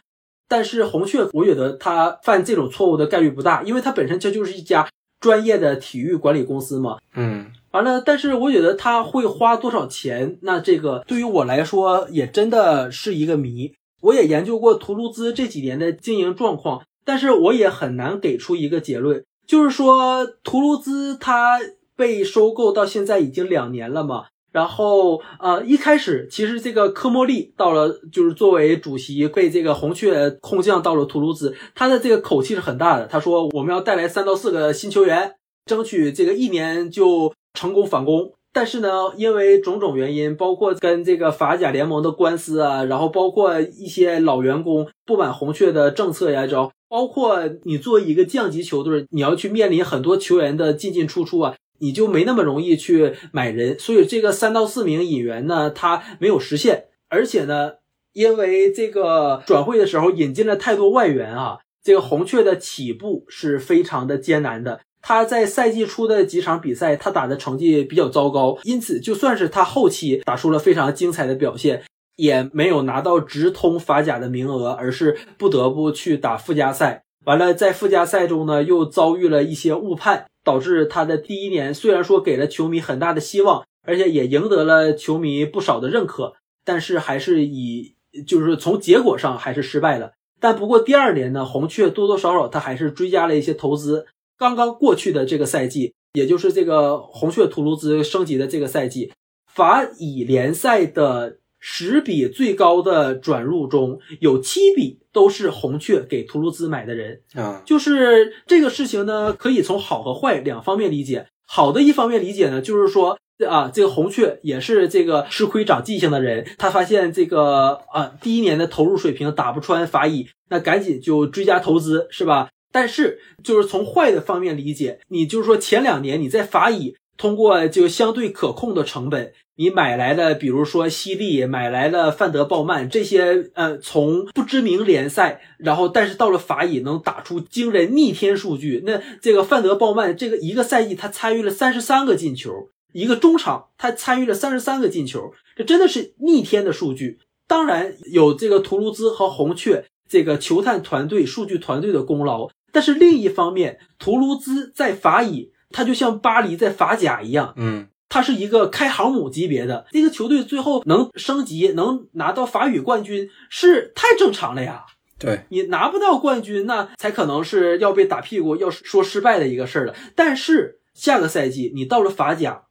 但是红雀，我觉得他犯这种错误的概率不大，因为他本身这就是一家专业的体育管理公司嘛。嗯，完了，但是我觉得他会花多少钱，那这个对于我来说也真的是一个谜。我也研究过图卢兹这几年的经营状况，但是我也很难给出一个结论，就是说图卢兹他。被收购到现在已经两年了嘛，然后呃一开始其实这个科莫利到了，就是作为主席被这个红雀空降到了图卢兹，他的这个口气是很大的，他说我们要带来三到四个新球员，争取这个一年就成功反攻。但是呢，因为种种原因，包括跟这个法甲联盟的官司啊，然后包括一些老员工不满红雀的政策呀，后包括你作为一个降级球队，你要去面临很多球员的进进出出啊。你就没那么容易去买人，所以这个三到四名引援呢，它没有实现。而且呢，因为这个转会的时候引进了太多外援啊，这个红雀的起步是非常的艰难的。他在赛季初的几场比赛，他打的成绩比较糟糕，因此就算是他后期打出了非常精彩的表现，也没有拿到直通法甲的名额，而是不得不去打附加赛。完了，在附加赛中呢，又遭遇了一些误判。导致他的第一年虽然说给了球迷很大的希望，而且也赢得了球迷不少的认可，但是还是以就是从结果上还是失败了。但不过第二年呢，红雀多多少少他还是追加了一些投资。刚刚过去的这个赛季，也就是这个红雀图卢兹升级的这个赛季，法乙联赛的。十笔最高的转入中有七笔都是红雀给图卢兹买的人啊，就是这个事情呢，可以从好和坏两方面理解。好的一方面理解呢，就是说啊，这个红雀也是这个吃亏长记性的人，他发现这个啊第一年的投入水平打不穿法乙，那赶紧就追加投资，是吧？但是就是从坏的方面理解，你就是说前两年你在法乙通过就相对可控的成本。你买来的，比如说西利，买来了范德鲍曼这些，呃，从不知名联赛，然后但是到了法乙能打出惊人逆天数据。那这个范德鲍曼这个一个赛季他参与了三十三个进球，一个中场他参与了三十三个进球，这真的是逆天的数据。当然有这个图卢兹和红雀这个球探团队、数据团队的功劳，但是另一方面，图卢兹在法乙，他就像巴黎在法甲一样，嗯。他是一个开航母级别的这个球队，最后能升级，能拿到法语冠军是太正常了呀。对你拿不到冠军，那才可能是要被打屁股，要说失败的一个事儿了。但是下个赛季你到了法甲，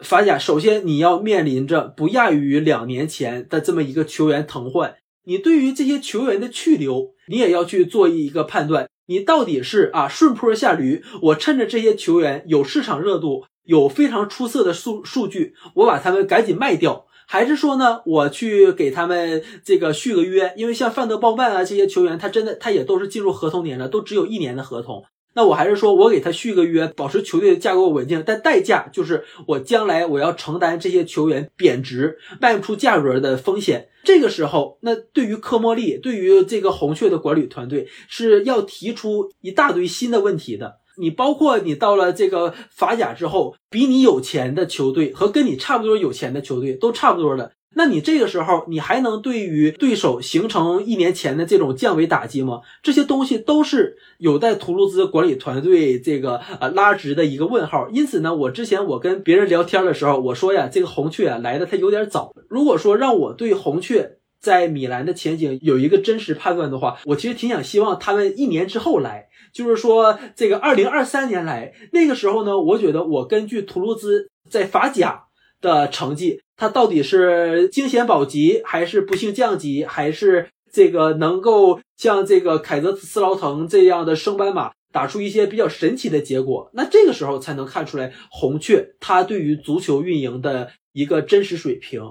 法甲首先你要面临着不亚于两年前的这么一个球员腾换，你对于这些球员的去留，你也要去做一个判断，你到底是啊顺坡下驴，我趁着这些球员有市场热度。有非常出色的数数据，我把他们赶紧卖掉，还是说呢，我去给他们这个续个约？因为像范德鲍曼啊这些球员，他真的他也都是进入合同年了，都只有一年的合同。那我还是说我给他续个约，保持球队的架构稳定，但代价就是我将来我要承担这些球员贬值、卖不出价格的风险。这个时候，那对于科莫利，对于这个红雀的管理团队是要提出一大堆新的问题的。你包括你到了这个法甲之后，比你有钱的球队和跟你差不多有钱的球队都差不多的。那你这个时候，你还能对于对手形成一年前的这种降维打击吗？这些东西都是有待图卢兹管理团队这个呃拉直的一个问号。因此呢，我之前我跟别人聊天的时候，我说呀，这个红雀啊来的它有点早。如果说让我对红雀在米兰的前景有一个真实判断的话，我其实挺想希望他们一年之后来，就是说这个二零二三年来，那个时候呢，我觉得我根据图卢兹在法甲的成绩。他到底是惊险保级，还是不幸降级，还是这个能够像这个凯泽斯劳滕这样的升班马打出一些比较神奇的结果？那这个时候才能看出来红雀他对于足球运营的一个真实水平。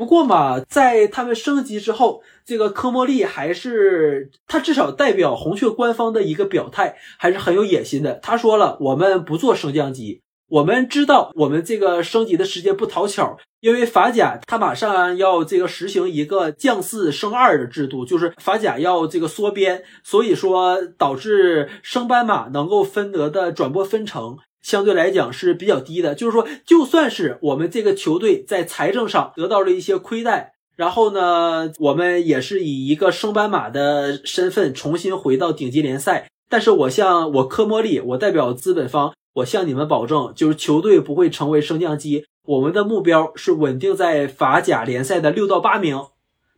不过嘛，在他们升级之后，这个科莫利还是他至少代表红雀官方的一个表态，还是很有野心的。他说了，我们不做升降级。我们知道，我们这个升级的时间不讨巧，因为法甲它马上要这个实行一个降四升二的制度，就是法甲要这个缩编，所以说导致升班马能够分得的转播分成相对来讲是比较低的。就是说，就算是我们这个球队在财政上得到了一些亏待，然后呢，我们也是以一个升班马的身份重新回到顶级联赛。但是我向我科莫利，我代表资本方。我向你们保证，就是球队不会成为升降机。我们的目标是稳定在法甲联赛的六到八名。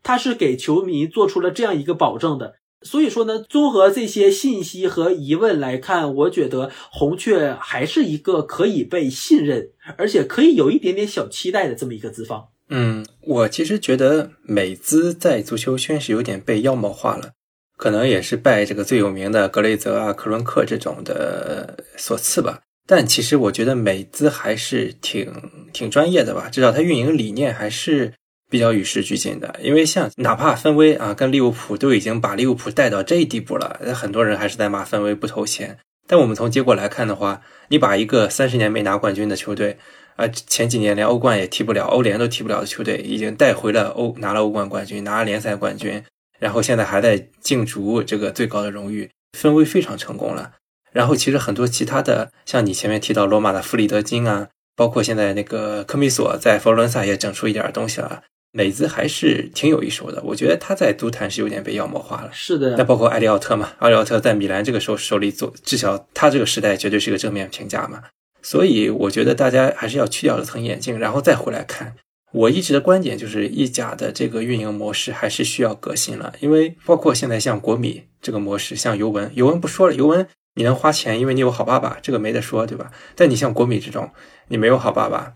他是给球迷做出了这样一个保证的。所以说呢，综合这些信息和疑问来看，我觉得红雀还是一个可以被信任，而且可以有一点点小期待的这么一个资方。嗯，我其实觉得美资在足球圈是有点被妖魔化了。可能也是拜这个最有名的格雷泽啊、克伦克这种的所赐吧。但其实我觉得美资还是挺挺专业的吧，至少它运营理念还是比较与时俱进的。因为像哪怕芬威啊跟利物浦都已经把利物浦带到这一地步了，很多人还是在骂芬威不投钱。但我们从结果来看的话，你把一个三十年没拿冠军的球队，啊前几年连欧冠也踢不了、欧联都踢不了的球队，已经带回了欧拿了欧冠冠军、拿了联赛冠军。然后现在还在竞逐这个最高的荣誉，氛围非常成功了。然后其实很多其他的，像你前面提到罗马的弗里德金啊，包括现在那个科米索在佛罗伦萨也整出一点东西了，美资还是挺有一手的。我觉得他在足坛是有点被妖魔化了。是的。那包括埃利奥特嘛，埃利奥特在米兰这个时候手里做，至少他这个时代绝对是个正面评价嘛。所以我觉得大家还是要去掉这层眼镜，然后再回来看。我一直的观点就是，意甲的这个运营模式还是需要革新了，因为包括现在像国米这个模式，像尤文，尤文不说了，尤文你能花钱，因为你有好爸爸，这个没得说，对吧？但你像国米这种，你没有好爸爸，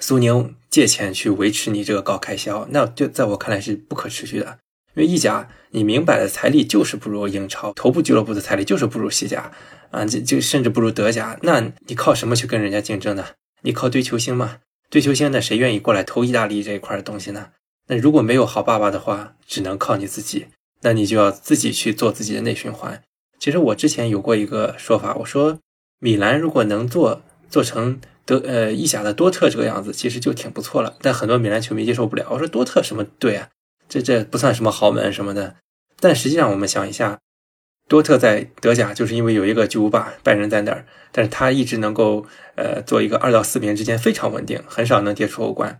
苏宁借钱去维持你这个高开销，那就在我看来是不可持续的。因为意甲你明摆的财力就是不如英超，头部俱乐部的财力就是不如西甲啊，就就甚至不如德甲，那你靠什么去跟人家竞争呢？你靠堆球星吗？追求现在谁愿意过来投意大利这一块的东西呢？那如果没有好爸爸的话，只能靠你自己。那你就要自己去做自己的内循环。其实我之前有过一个说法，我说米兰如果能做做成德呃意甲的多特这个样子，其实就挺不错了。但很多米兰球迷接受不了。我说多特什么队啊？这这不算什么豪门什么的。但实际上我们想一下。多特在德甲就是因为有一个巨无霸拜仁在那儿，但是他一直能够呃做一个二到四名之间非常稳定，很少能跌出欧冠。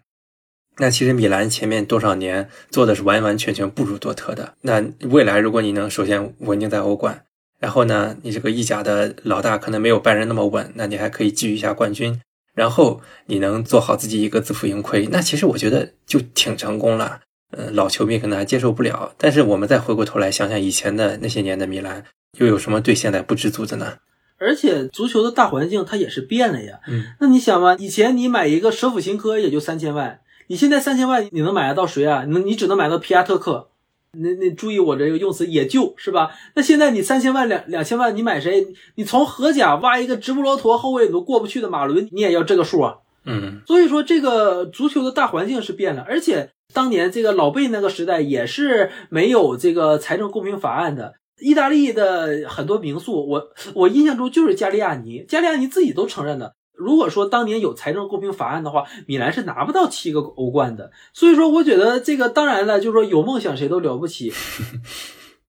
那其实米兰前面多少年做的是完完全全不如多特的。那未来如果你能首先稳定在欧冠，然后呢你这个意甲的老大可能没有拜仁那么稳，那你还可以觊觎一下冠军，然后你能做好自己一个自负盈亏，那其实我觉得就挺成功了。嗯，老球迷可能还接受不了，但是我们再回过头来想想以前的那些年的米兰，又有什么对现在不知足的呢？而且足球的大环境它也是变了呀。嗯，那你想嘛，以前你买一个舍甫琴科也就三千万，你现在三千万你能买得到谁啊？你你只能买到皮亚特克。那那注意我这个用词，也就是吧。那现在你三千万两两千万，你买谁？你从荷甲挖一个直布罗陀后卫你都过不去的马伦，你也要这个数啊？嗯所以说，这个足球的大环境是变了，而且当年这个老贝那个时代也是没有这个财政公平法案的。意大利的很多名宿，我我印象中就是加利亚尼，加利亚尼自己都承认的。如果说当年有财政公平法案的话，米兰是拿不到七个欧冠的。所以说，我觉得这个当然了，就是说有梦想谁都了不起。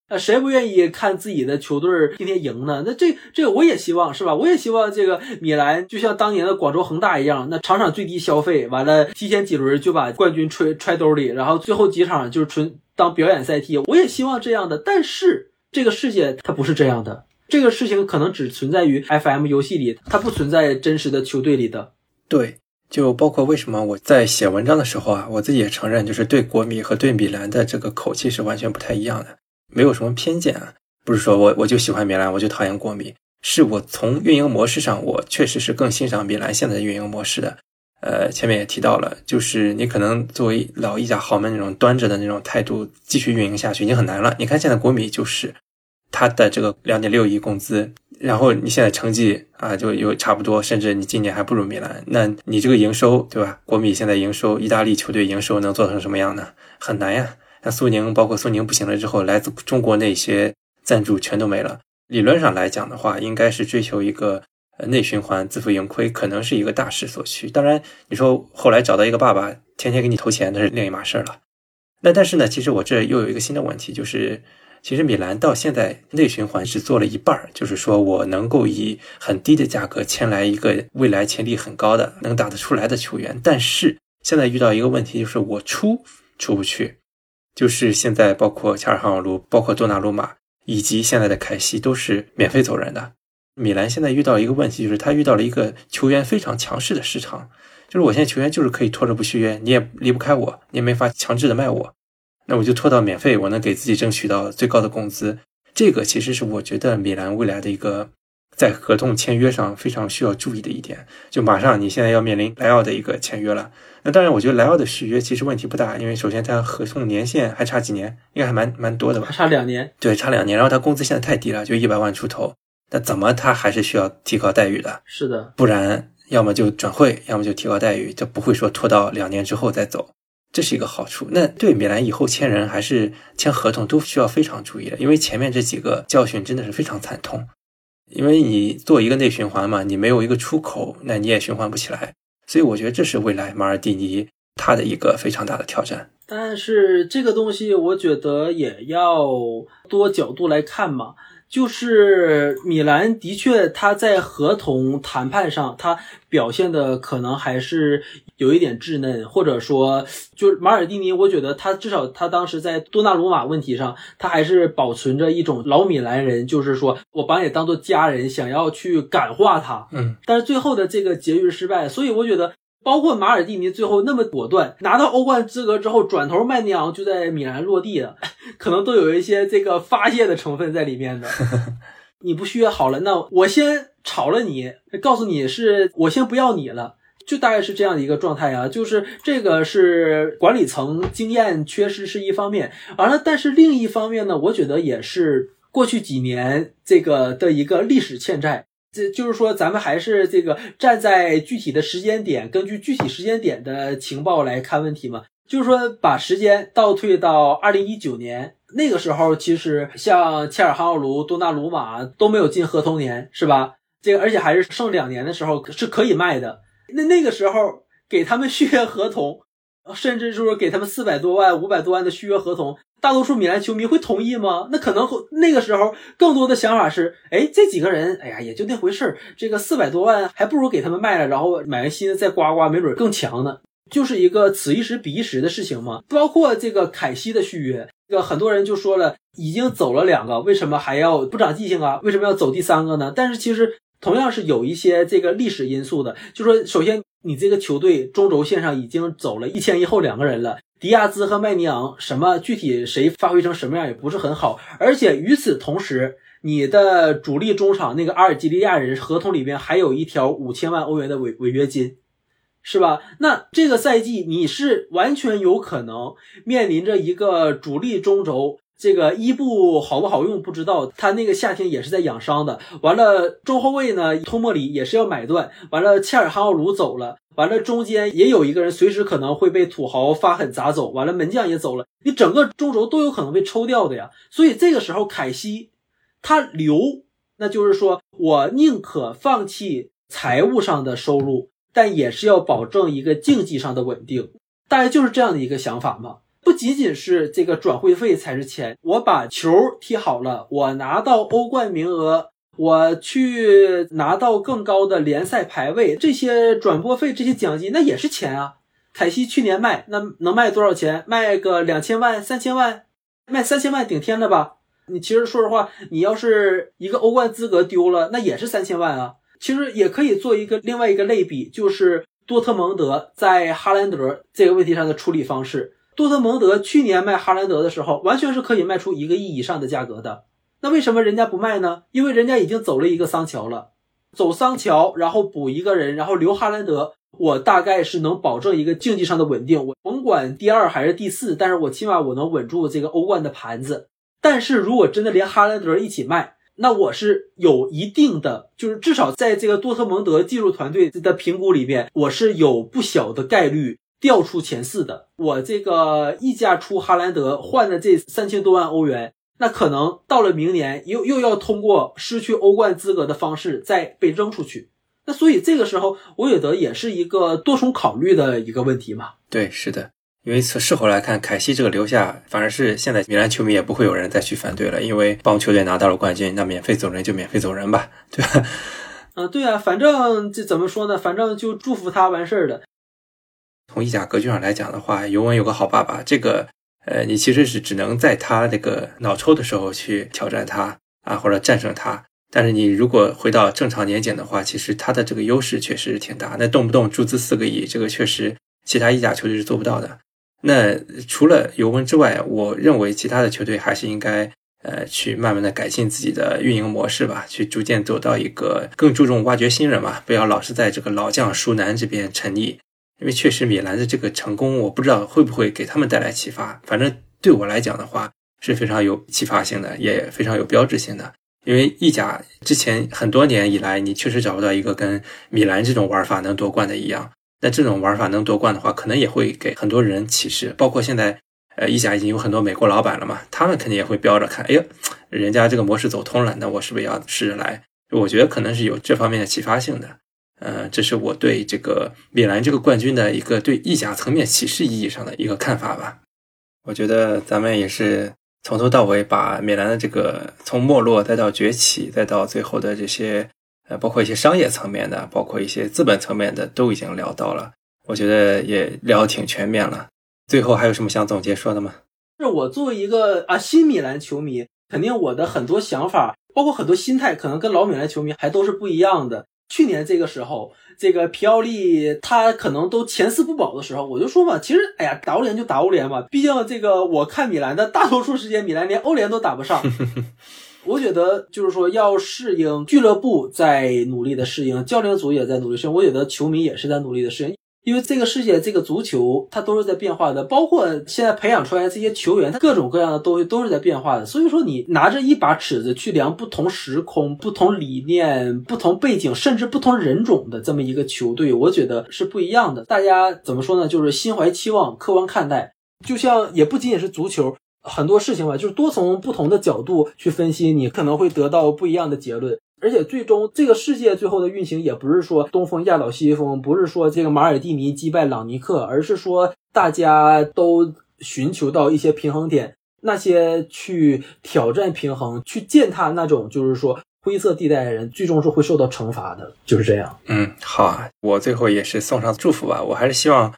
呃，谁不愿意看自己的球队儿天天赢呢？那这这个我也希望是吧？我也希望这个米兰就像当年的广州恒大一样，那场场最低消费，完了提前几轮就把冠军揣揣兜里，然后最后几场就是纯当表演赛踢。我也希望这样的，但是这个世界它不是这样的，这个事情可能只存在于 FM 游戏里，它不存在真实的球队里的。对，就包括为什么我在写文章的时候啊，我自己也承认，就是对国米和对米兰的这个口气是完全不太一样的，没有什么偏见啊，不是说我我就喜欢米兰，我就讨厌国米，是我从运营模式上，我确实是更欣赏米兰现在的运营模式的。呃，前面也提到了，就是你可能作为老意甲豪门那种端着的那种态度继续运营下去已经很难了。你看现在国米就是他的这个两点六亿工资，然后你现在成绩啊就有差不多，甚至你今年还不如米兰，那你这个营收对吧？国米现在营收，意大利球队营收能做成什么样呢？很难呀。那苏宁，包括苏宁不行了之后，来自中国那些赞助全都没了。理论上来讲的话，应该是追求一个呃内循环、自负盈亏，可能是一个大势所趋。当然，你说后来找到一个爸爸，天天给你投钱，那是另一码事儿了。那但是呢，其实我这又有一个新的问题，就是其实米兰到现在内循环只做了一半儿，就是说我能够以很低的价格签来一个未来潜力很高的、能打得出来的球员，但是现在遇到一个问题，就是我出出不去，就是现在包括恰尔汗奥卢、包括多纳鲁马以及现在的凯西都是免费走人的。米兰现在遇到一个问题，就是他遇到了一个球员非常强势的市场，就是我现在球员就是可以拖着不续约，你也离不开我，你也没法强制的卖我，那我就拖到免费，我能给自己争取到最高的工资。这个其实是我觉得米兰未来的一个在合同签约上非常需要注意的一点。就马上你现在要面临莱奥的一个签约了，那当然我觉得莱奥的续约其实问题不大，因为首先他合同年限还差几年，应该还蛮蛮多的吧还？差两年，对，差两年，然后他工资现在太低了，就一百万出头，那怎么他还是需要提高待遇的？是的，不然要么就转会，要么就提高待遇，这不会说拖到两年之后再走，这是一个好处。那对米兰以后签人还是签合同都需要非常注意的，因为前面这几个教训真的是非常惨痛。因为你做一个内循环嘛，你没有一个出口，那你也循环不起来。所以我觉得这是未来马尔蒂尼他的一个非常大的挑战。但是这个东西，我觉得也要多角度来看嘛。就是米兰的确，他在合同谈判上，他表现的可能还是有一点稚嫩，或者说，就是马尔蒂尼，我觉得他至少他当时在多纳鲁马问题上，他还是保存着一种老米兰人，就是说我把你当做家人，想要去感化他。嗯，但是最后的这个结局失败，所以我觉得，包括马尔蒂尼最后那么果断，拿到欧冠资格之后，转头曼尼昂就在米兰落地了，可能都有一些这个发泄的成分在里面的。你不续约好了，那我先炒了你，告诉你是我先不要你了。就大概是这样的一个状态啊，就是这个是管理层经验缺失是一方面，完了，但是另一方面呢，我觉得也是过去几年这个的一个历史欠债。这就是说，咱们还是这个站在具体的时间点，根据具体时间点的情报来看问题嘛。就是说，把时间倒退到二零一九年那个时候，其实像切尔哈奥卢、多纳鲁马都没有进合同年，是吧？这个而且还是剩两年的时候是可以卖的。那那个时候给他们续约合同，甚至就是给他们四百多万、五百多万的续约合同，大多数米兰球迷会同意吗？那可能那个时候更多的想法是，哎，这几个人，哎呀，也就那回事儿。这个四百多万还不如给他们卖了，然后买个新的再刮刮，没准更强呢。就是一个此一时彼一时的事情嘛。包括这个凯西的续约，这个很多人就说了，已经走了两个，为什么还要不长记性啊？为什么要走第三个呢？但是其实同样是有一些这个历史因素的，就说首先你这个球队中轴线上已经走了一前一后两个人了。迪亚兹和麦尼昂，什么具体谁发挥成什么样也不是很好，而且与此同时，你的主力中场那个阿尔及利亚人合同里边还有一条五千万欧元的违违约金，是吧？那这个赛季你是完全有可能面临着一个主力中轴这个伊布好不好用不知道，他那个夏天也是在养伤的。完了，中后卫呢，托莫里也是要买断。完了，切尔汉奥鲁走了。完了，中间也有一个人随时可能会被土豪发狠砸走。完了，门将也走了，你整个中轴都有可能被抽掉的呀。所以这个时候，凯西他留，那就是说我宁可放弃财务上的收入，但也是要保证一个竞技上的稳定。大概就是这样的一个想法嘛。不仅仅是这个转会费才是钱，我把球踢好了，我拿到欧冠名额，我去拿到更高的联赛排位，这些转播费、这些奖金那也是钱啊。凯西去年卖那能卖多少钱？卖个两千万、三千万，卖三千万顶天了吧？你其实说实话，你要是一个欧冠资格丢了，那也是三千万啊。其实也可以做一个另外一个类比，就是多特蒙德在哈兰德这个问题上的处理方式。多特蒙德去年卖哈兰德的时候，完全是可以卖出一个亿以上的价格的。那为什么人家不卖呢？因为人家已经走了一个桑乔了，走桑乔，然后补一个人，然后留哈兰德，我大概是能保证一个竞技上的稳定。我甭管第二还是第四，但是我起码我能稳住这个欧冠的盘子。但是如果真的连哈兰德一起卖，那我是有一定的，就是至少在这个多特蒙德技术团队的评估里边，我是有不小的概率。调出前四的，我这个溢价出哈兰德换的这三千多万欧元，那可能到了明年又又要通过失去欧冠资格的方式再被扔出去。那所以这个时候，我觉得也是一个多重考虑的一个问题嘛。对，是的，因为从事后来看，凯西这个留下，反而是现在米兰球迷也不会有人再去反对了，因为帮球队拿到了冠军，那免费走人就免费走人吧，对吧？嗯，对啊，反正这怎么说呢？反正就祝福他完事儿了。从意甲格局上来讲的话，尤文有个好爸爸，这个呃，你其实是只能在他那个脑抽的时候去挑战他啊，或者战胜他。但是你如果回到正常年检的话，其实他的这个优势确实是挺大。那动不动注资四个亿，这个确实其他意甲球队是做不到的。那除了尤文之外，我认为其他的球队还是应该呃去慢慢的改进自己的运营模式吧，去逐渐走到一个更注重挖掘新人嘛，不要老是在这个老将熟男这边沉溺。因为确实米兰的这个成功，我不知道会不会给他们带来启发。反正对我来讲的话，是非常有启发性的，也非常有标志性的。因为意甲之前很多年以来，你确实找不到一个跟米兰这种玩法能夺冠的一样。那这种玩法能夺冠的话，可能也会给很多人启示。包括现在，呃，意甲已经有很多美国老板了嘛，他们肯定也会标着看，哎呦，人家这个模式走通了，那我是不是要试着来？我觉得可能是有这方面的启发性的。呃，这是我对这个米兰这个冠军的一个对意甲层面启示意义上的一个看法吧。我觉得咱们也是从头到尾把米兰的这个从没落再到崛起，再到最后的这些呃，包括一些商业层面的，包括一些资本层面的，都已经聊到了。我觉得也聊挺全面了。最后还有什么想总结说的吗？是我作为一个啊新米兰球迷，肯定我的很多想法，包括很多心态，可能跟老米兰球迷还都是不一样的。去年这个时候，这个皮奥利他可能都前四不保的时候，我就说嘛，其实哎呀，打欧联就打欧联嘛，毕竟这个我看米兰的大多数时间，米兰连欧联都打不上。我觉得就是说要适应俱乐部在努力的适应，教练组也在努力适应，我觉得球迷也是在努力的适应。因为这个世界，这个足球它都是在变化的，包括现在培养出来这些球员，他各种各样的东西都是在变化的。所以说，你拿着一把尺子去量不同时空、不同理念、不同背景，甚至不同人种的这么一个球队，我觉得是不一样的。大家怎么说呢？就是心怀期望，客观看待。就像也不仅仅是足球，很多事情吧，就是多从不同的角度去分析，你可能会得到不一样的结论。而且最终，这个世界最后的运行也不是说东风压倒西风，不是说这个马尔蒂尼击败朗尼克，而是说大家都寻求到一些平衡点。那些去挑战平衡、去践踏那种就是说灰色地带的人，最终是会受到惩罚的。就是这样。嗯，好啊，我最后也是送上祝福吧。我还是希望。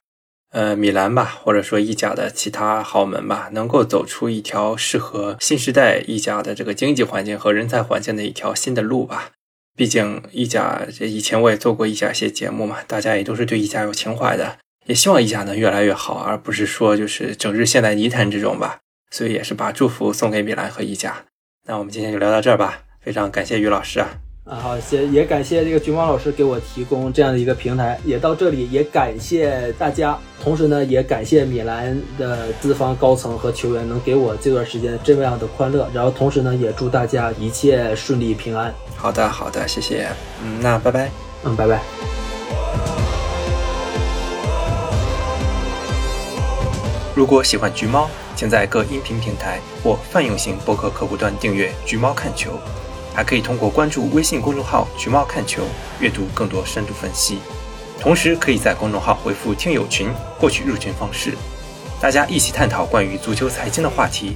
呃，米兰吧，或者说意甲的其他豪门吧，能够走出一条适合新时代意甲的这个经济环境和人才环境的一条新的路吧。毕竟意甲这以前我也做过意甲一些节目嘛，大家也都是对意甲有情怀的，也希望意甲能越来越好，而不是说就是整日陷在泥潭之中吧。所以也是把祝福送给米兰和意甲。那我们今天就聊到这儿吧，非常感谢于老师啊。啊，好，谢也感谢这个橘猫老师给我提供这样的一个平台，也到这里也感谢大家，同时呢也感谢米兰的资方高层和球员能给我这段时间这样的欢乐，然后同时呢也祝大家一切顺利平安，好的，好的，谢谢。嗯，那拜拜。嗯，拜拜。如果喜欢橘猫，请在各音频平台或泛用型播客客户端订阅《橘猫看球》，还可以通过关注微信公众号“橘猫看球”阅读更多深度分析。同时，可以在公众号回复“听友群”获取入群方式，大家一起探讨关于足球财经的话题，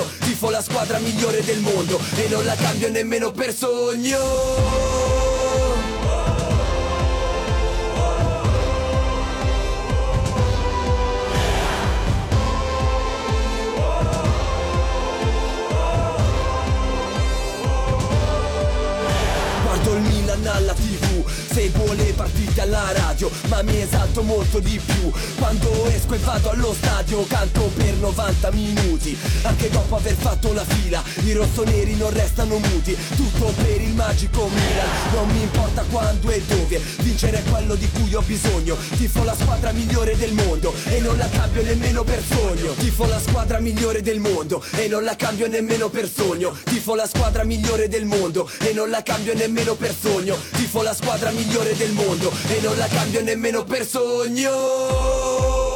Tifo la squadra migliore del mondo E non la cambio nemmeno per sogno. Alla tv Seguo le partite alla radio Ma mi esalto molto di più. Quando esco e vado allo stadio Canto per 90 minuti. Anche dopo aver fatto la fila I rossoneri non restano muti. Tutto per il magico Milan Non mi importa quando e dove. Vincere è quello di cui ho bisogno. Tifo la squadra migliore del mondo E non la cambio nemmeno per sogno. Tifo la squadra migliore del mondo E non la cambio nemmeno per sogno. Tifo la squadra migliore del mondo E non la cambio nemmeno per sogno. Tifo la squadra migliore del mondo E non la cambio nemmeno per sogno